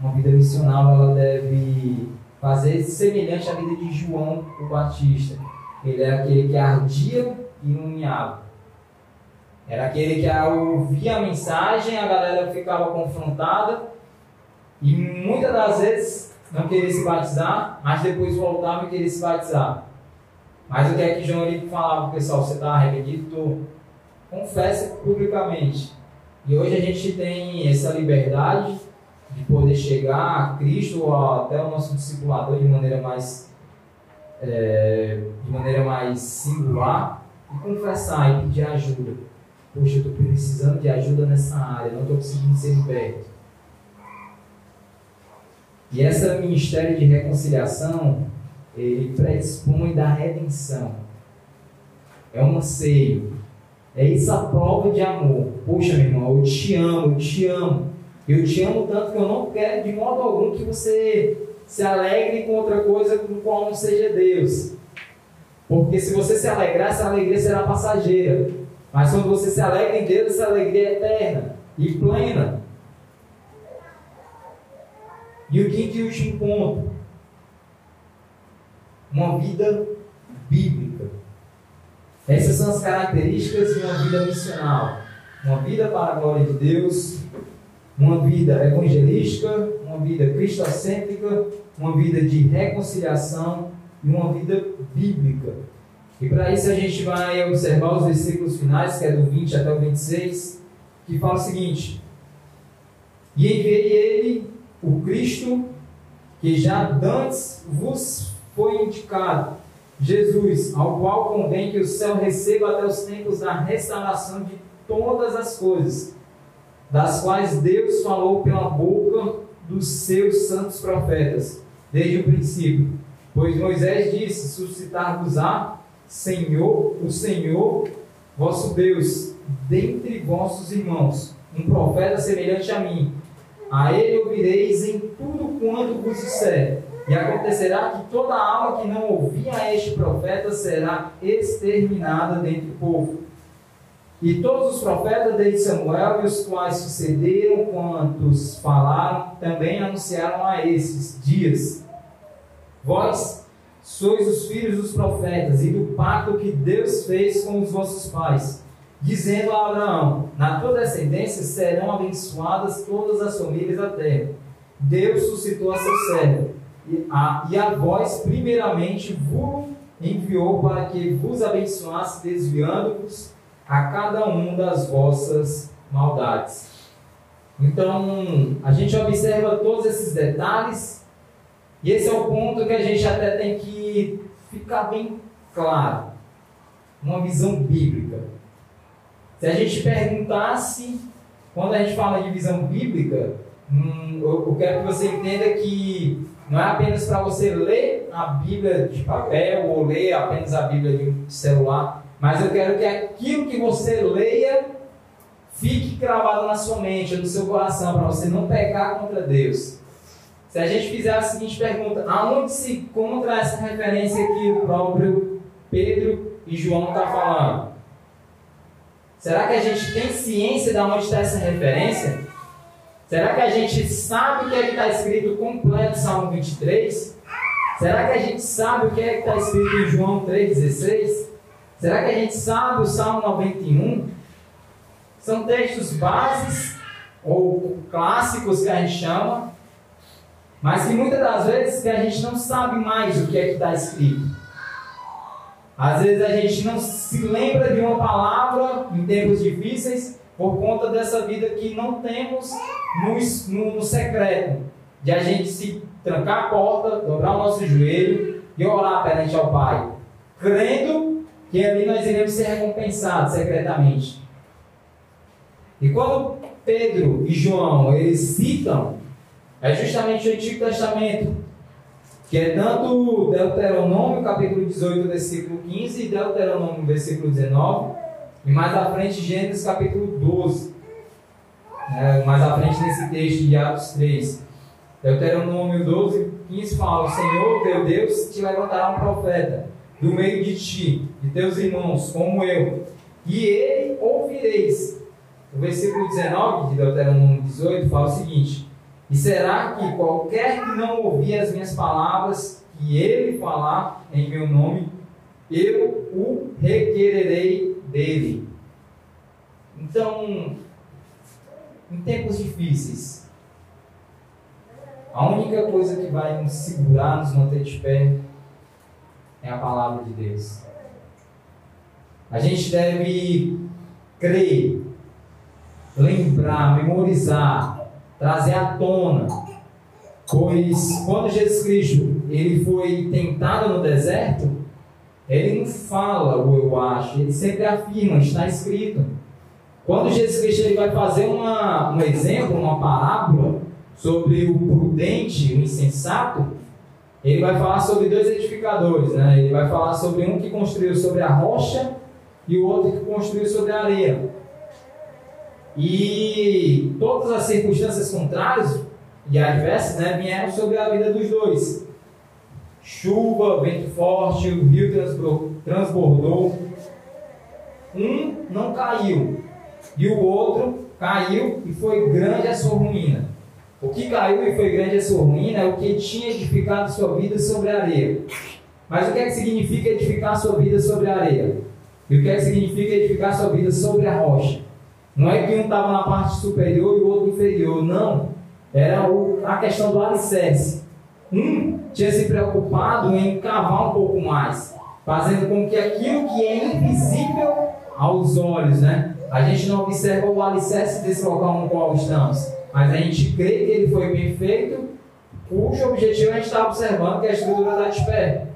Uma vida missional ela deve fazer semelhante à vida de João o Batista. Ele é aquele que ardia e iluminava. Era aquele que ouvia a mensagem, a galera ficava confrontada e muitas das vezes não queria se batizar, mas depois voltava e queria se batizar. Mas o que é que João ele falava pessoal? Você está arrependido? Confesse publicamente. E hoje a gente tem essa liberdade de poder chegar a Cristo ou até o nosso discipulador de maneira mais é, de maneira mais singular e confessar e pedir ajuda. Poxa, eu estou precisando de ajuda nessa área, não estou conseguindo ser liberto. E esse ministério de reconciliação, ele predispõe da redenção. É um anseio. É isso a prova de amor. Poxa, meu irmão, eu te amo, eu te amo. Eu te amo tanto que eu não quero de modo algum que você se alegre com outra coisa com qual não seja Deus. Porque se você se alegrar, essa alegria será passageira. Mas quando você se alegra em Deus, essa alegria é eterna e plena. E o quinto e último ponto: uma vida bíblica. Essas são as características de uma vida missional. Uma vida para a glória de Deus, uma vida evangelística, uma vida cristocêntrica, uma vida de reconciliação e uma vida bíblica. E para isso a gente vai observar os versículos finais, que é do 20 até o 26, que fala o seguinte: E enviei ele, o Cristo, que já dantes vos foi indicado, Jesus, ao qual convém que o céu receba até os tempos da restauração de todas as coisas, das quais Deus falou pela boca dos seus santos profetas, desde o princípio. Pois Moisés disse: suscitar-vos-á Senhor, o Senhor vosso Deus, dentre vossos irmãos, um profeta semelhante a mim. A ele ouvireis em tudo quanto vos disser. E acontecerá que toda alma que não ouvir a este profeta será exterminada dentre o povo. E todos os profetas desde Samuel e os quais sucederam quantos falaram, também anunciaram a esses dias. Vós sois os filhos dos profetas e do pacto que Deus fez com os vossos pais, dizendo a Abraão: Na tua descendência serão abençoadas todas as famílias da terra. Deus suscitou a seu servo, e a, e a vós, primeiramente, vos enviou para que vos abençoasse, desviando-vos a cada um das vossas maldades. Então, a gente observa todos esses detalhes, e esse é o ponto que a gente até tem que ficar bem claro. Uma visão bíblica. Se a gente perguntasse, quando a gente fala de visão bíblica, hum, eu quero que você entenda que não é apenas para você ler a Bíblia de papel ou ler apenas a Bíblia de celular, mas eu quero que aquilo que você leia fique gravado na sua mente, no seu coração, para você não pecar contra Deus. Se a gente fizer a seguinte pergunta, aonde se encontra essa referência que o próprio Pedro e João estão tá falando? Será que a gente tem ciência de onde está essa referência? Será que a gente sabe o que é que está escrito completo Salmo 23? Será que a gente sabe o que é que está escrito em João 3,16? Será que a gente sabe o Salmo 91? São textos bases ou clássicos que a gente chama, mas que muitas das vezes que a gente não sabe mais o que é que está escrito. Às vezes a gente não se lembra de uma palavra em tempos difíceis por conta dessa vida que não temos no, no, no secreto, de a gente se trancar a porta, dobrar o nosso joelho e orar perante ao Pai, crendo que ali nós iremos ser recompensados secretamente. E quando Pedro e João eles citam, é justamente o Antigo Testamento, que é tanto Deuteronômio, capítulo 18, versículo 15, e Deuteronômio, versículo 19, e mais à frente Gênesis, capítulo 12. É, mais à frente nesse texto de Atos 3. Deuteronômio 12, 15 fala: O Senhor, teu Deus, te levantará um profeta do meio de ti, de teus irmãos, como eu, e ele ouvireis. O versículo 19 de Deuteronômio 18 fala o seguinte: E será que qualquer que não ouvir as minhas palavras, que ele falar em meu nome, eu o requererei dele. Então, em tempos difíceis, a única coisa que vai nos segurar, nos manter de pé, é a palavra de Deus. A gente deve crer, lembrar, memorizar, trazer à tona, pois quando Jesus Cristo ele foi tentado no deserto, ele não fala o eu acho, ele sempre afirma, está escrito. Quando Jesus Cristo ele vai fazer uma, um exemplo, uma parábola sobre o prudente o insensato, ele vai falar sobre dois edificadores, né? Ele vai falar sobre um que construiu sobre a rocha e o outro que construiu sobre a areia. E todas as circunstâncias contrárias e adversas né, vieram sobre a vida dos dois. Chuva, vento forte, o rio transbordou. Um não caiu e o outro caiu e foi grande a sua ruína. O que caiu e foi grande a sua ruína é o que tinha edificado sua vida sobre a areia. Mas o que é que significa edificar sua vida sobre a areia? E o que é que significa edificar sua vida sobre a rocha? Não é que um estava na parte superior e o outro inferior, não. Era o, a questão do alicerce. Um tinha se preocupado em cavar um pouco mais, fazendo com que aquilo que é invisível aos olhos, né? A gente não observa o alicerce desse local no qual estamos mas a gente crê que ele foi bem feito, cujo objetivo a gente está observando que é a estrutura da pé.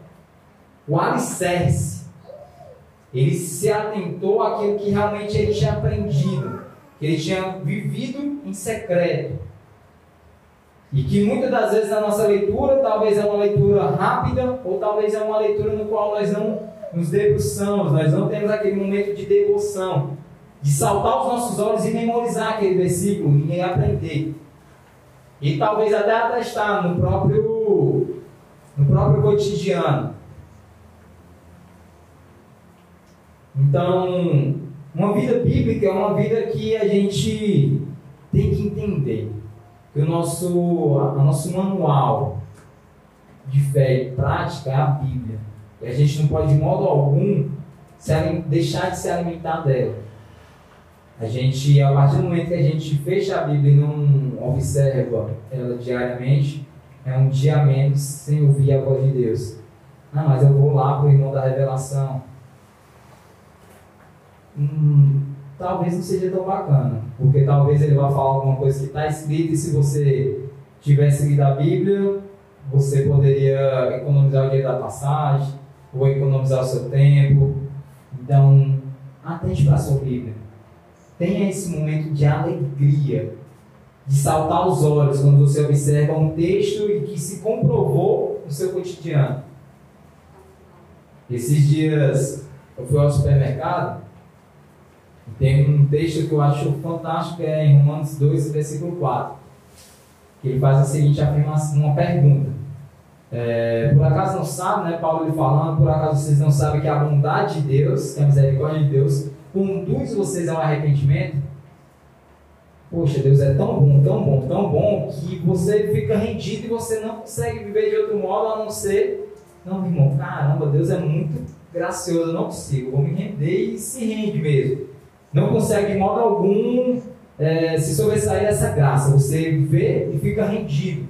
O alicerce, ele se atentou àquilo que realmente ele tinha aprendido, que ele tinha vivido em secreto. E que muitas das vezes na nossa leitura, talvez é uma leitura rápida, ou talvez é uma leitura no qual nós não nos debruçamos, nós não temos aquele momento de devoção de saltar os nossos olhos e memorizar aquele versículo e aprender. E talvez até atestar no próprio, no próprio cotidiano. Então, Uma vida bíblica é uma vida que a gente tem que entender que o nosso, o nosso manual de fé e prática é a Bíblia. E a gente não pode, de modo algum, se, deixar de se alimentar dela. A gente, a partir do momento que a gente fecha a Bíblia e não observa ela diariamente, é um dia a menos sem ouvir a voz de Deus. Ah, mas eu vou lá para o irmão da revelação. Hum, talvez não seja tão bacana, porque talvez ele vá falar alguma coisa que está escrita e se você tivesse lido a Bíblia, você poderia economizar o dia da passagem, ou economizar o seu tempo. Então, atente para a sua Bíblia. Tenha esse momento de alegria, de saltar os olhos quando você observa um texto e que se comprovou no seu cotidiano. Esses dias eu fui ao supermercado e tem um texto que eu acho fantástico, que é em Romanos 2, versículo 4. Que ele faz a seguinte afirmação, uma pergunta. É, por acaso não sabe, né, Paulo ele falando, por acaso vocês não sabem que a bondade de Deus, que a misericórdia de Deus, conduz vocês ao arrependimento? Poxa, Deus é tão bom, tão bom, tão bom, que você fica rendido e você não consegue viver de outro modo a não ser. Não, irmão, caramba, Deus é muito gracioso, eu não consigo, vou me render e se rende mesmo. Não consegue de modo algum é, se sobressair dessa graça. Você vê e fica rendido.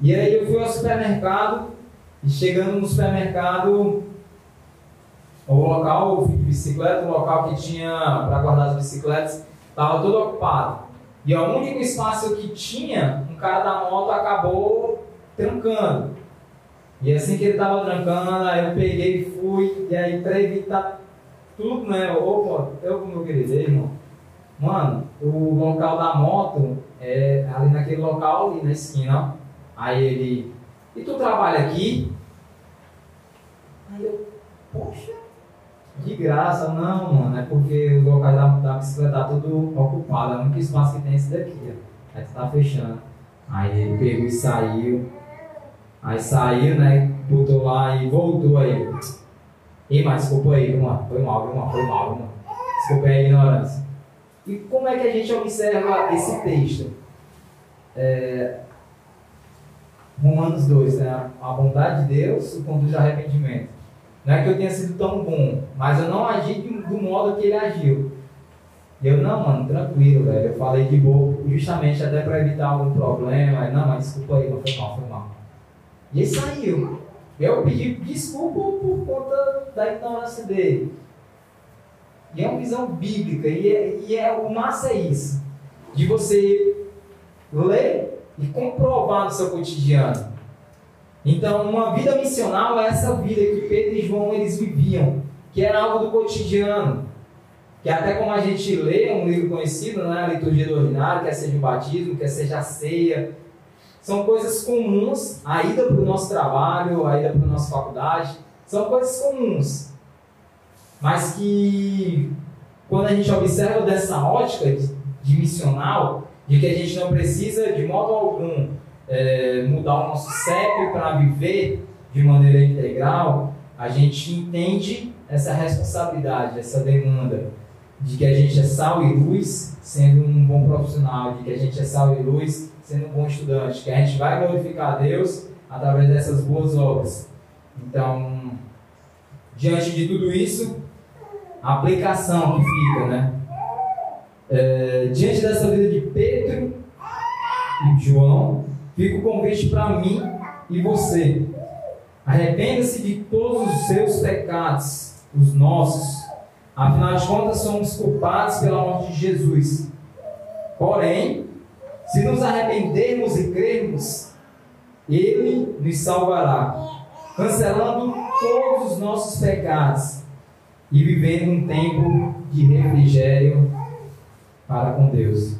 E aí eu fui ao supermercado e chegando no supermercado, o local, eu fui de bicicleta, o local que tinha para guardar as bicicletas estava todo ocupado. E o único espaço que tinha, um cara da moto acabou trancando. E assim que ele estava trancando, aí eu peguei e fui, e aí para evitar tudo, né? Opa, eu meu querido, irmão. Mano, o local da moto é ali naquele local ali na esquina. Aí ele, e tu trabalha aqui? Aí eu, poxa, de graça, não, mano, é porque o local da, da bicicleta tá tudo ocupado, é o único espaço que tem esse daqui, ó. Aí tu tá fechando. Aí ele pegou e saiu. Aí saiu, né? Botou lá e voltou aí. E mas desculpa aí, mano. Foi mal, mano? Foi mal, mano. Desculpa aí a ignorância. E como é que a gente observa esse texto? É, Romanos 2, né? A bondade de Deus o conduz ao arrependimento. Não é que eu tenha sido tão bom, mas eu não agi do modo que ele agiu. Eu, não, mano, tranquilo, velho. Eu falei de boa, justamente até para evitar algum problema. Não, mas desculpa aí, não foi mal, foi mal. E ele saiu. Eu pedi desculpa por conta da ignorância dele. E é uma visão bíblica, e é, e é o massa é isso. De você ler e comprovar no seu cotidiano. Então, uma vida missional é essa vida que Pedro e João eles viviam, que era algo do cotidiano. Que até como a gente lê um livro conhecido, né, a liturgia do ordinário, quer seja o batismo, quer seja a ceia, são coisas comuns, a ida para o nosso trabalho, a ida para a nossa faculdade, são coisas comuns. Mas que, quando a gente observa dessa ótica de, de missional, de que a gente não precisa de modo algum é, mudar o nosso CEP para viver de maneira integral, a gente entende essa responsabilidade, essa demanda de que a gente é sal e luz sendo um bom profissional, de que a gente é sal e luz sendo um bom estudante, que a gente vai glorificar a Deus através dessas boas obras. Então, diante de tudo isso, a aplicação que fica, né? É, diante dessa vida de Pedro e João, fica o convite para mim e você. Arrependa-se de todos os seus pecados, os nossos. Afinal de contas, somos culpados pela morte de Jesus. Porém, se nos arrependermos e crermos, Ele nos salvará, cancelando todos os nossos pecados e vivendo um tempo de refrigério para com Deus.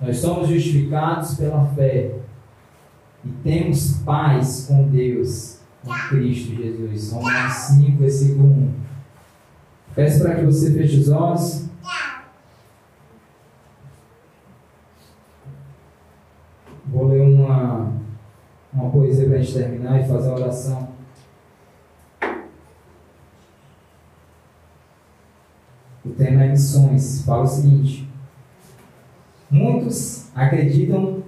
Nós somos justificados pela fé e temos paz com Deus em Cristo Jesus. Romanos 5, versículo 1. Peço para que você feche os olhos. Vou ler uma, uma poesia para a gente terminar e fazer a oração. O tema é missões. Fala o seguinte: Muitos acreditam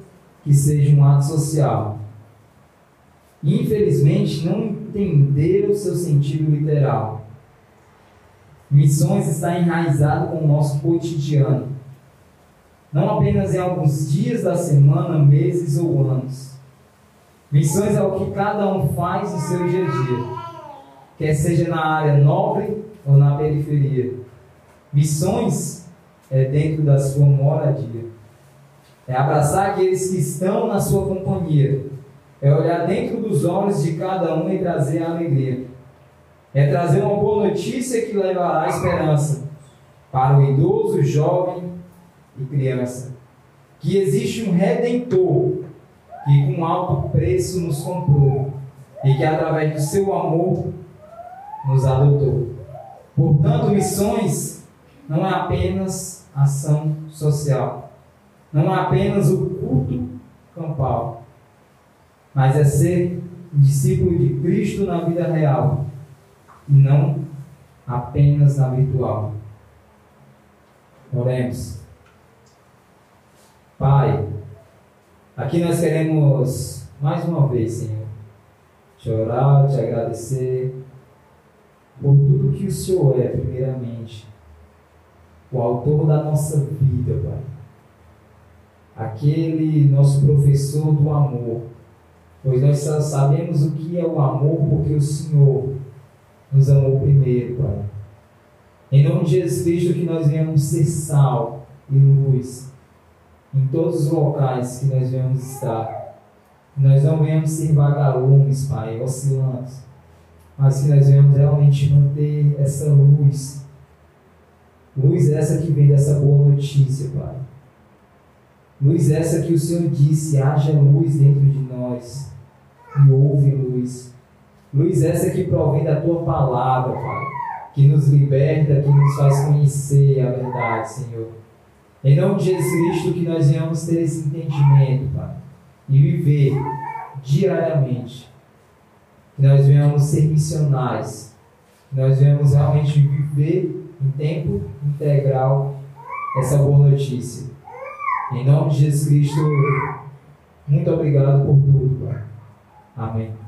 que seja um ato social. Infelizmente, não entenderam o seu sentido literal. Missões está enraizado com o nosso cotidiano. Não apenas em alguns dias da semana, meses ou anos. Missões é o que cada um faz no seu dia a dia, quer seja na área nobre ou na periferia. Missões é dentro da sua moradia. É abraçar aqueles que estão na sua companhia. É olhar dentro dos olhos de cada um e trazer a alegria. É trazer uma boa notícia que levará esperança para o idoso, jovem e criança. Que existe um redentor que com alto preço nos comprou e que através do seu amor nos adotou. Portanto, missões não é apenas ação social, não apenas o culto campal, mas é ser discípulo de Cristo na vida real e não apenas na virtual. Oremos. Pai, aqui nós queremos mais uma vez, Senhor, te orar, te agradecer por tudo que o Senhor é, primeiramente, o autor da nossa vida, Pai. Aquele nosso professor do amor, pois nós sabemos o que é o amor porque o Senhor nos amou primeiro, Pai. Em nome de Jesus Cristo, que nós venhamos ser sal e luz em todos os locais que nós venhamos estar. Nós não venhamos ser vagalumes, Pai, oscilantes, mas que nós venhamos realmente manter essa luz. Luz essa que vem dessa boa notícia, Pai. Luz essa que o Senhor disse: haja luz dentro de nós. E houve luz. Luz essa que provém da tua palavra, Pai, que nos liberta, que nos faz conhecer a verdade, Senhor. Em nome de Jesus Cristo, que nós venhamos ter esse entendimento, Pai, e viver diariamente. Que nós venhamos ser missionários, que nós venhamos realmente viver em tempo integral essa boa notícia. Em nome de Jesus Cristo, muito obrigado por tudo, Pai. Amém.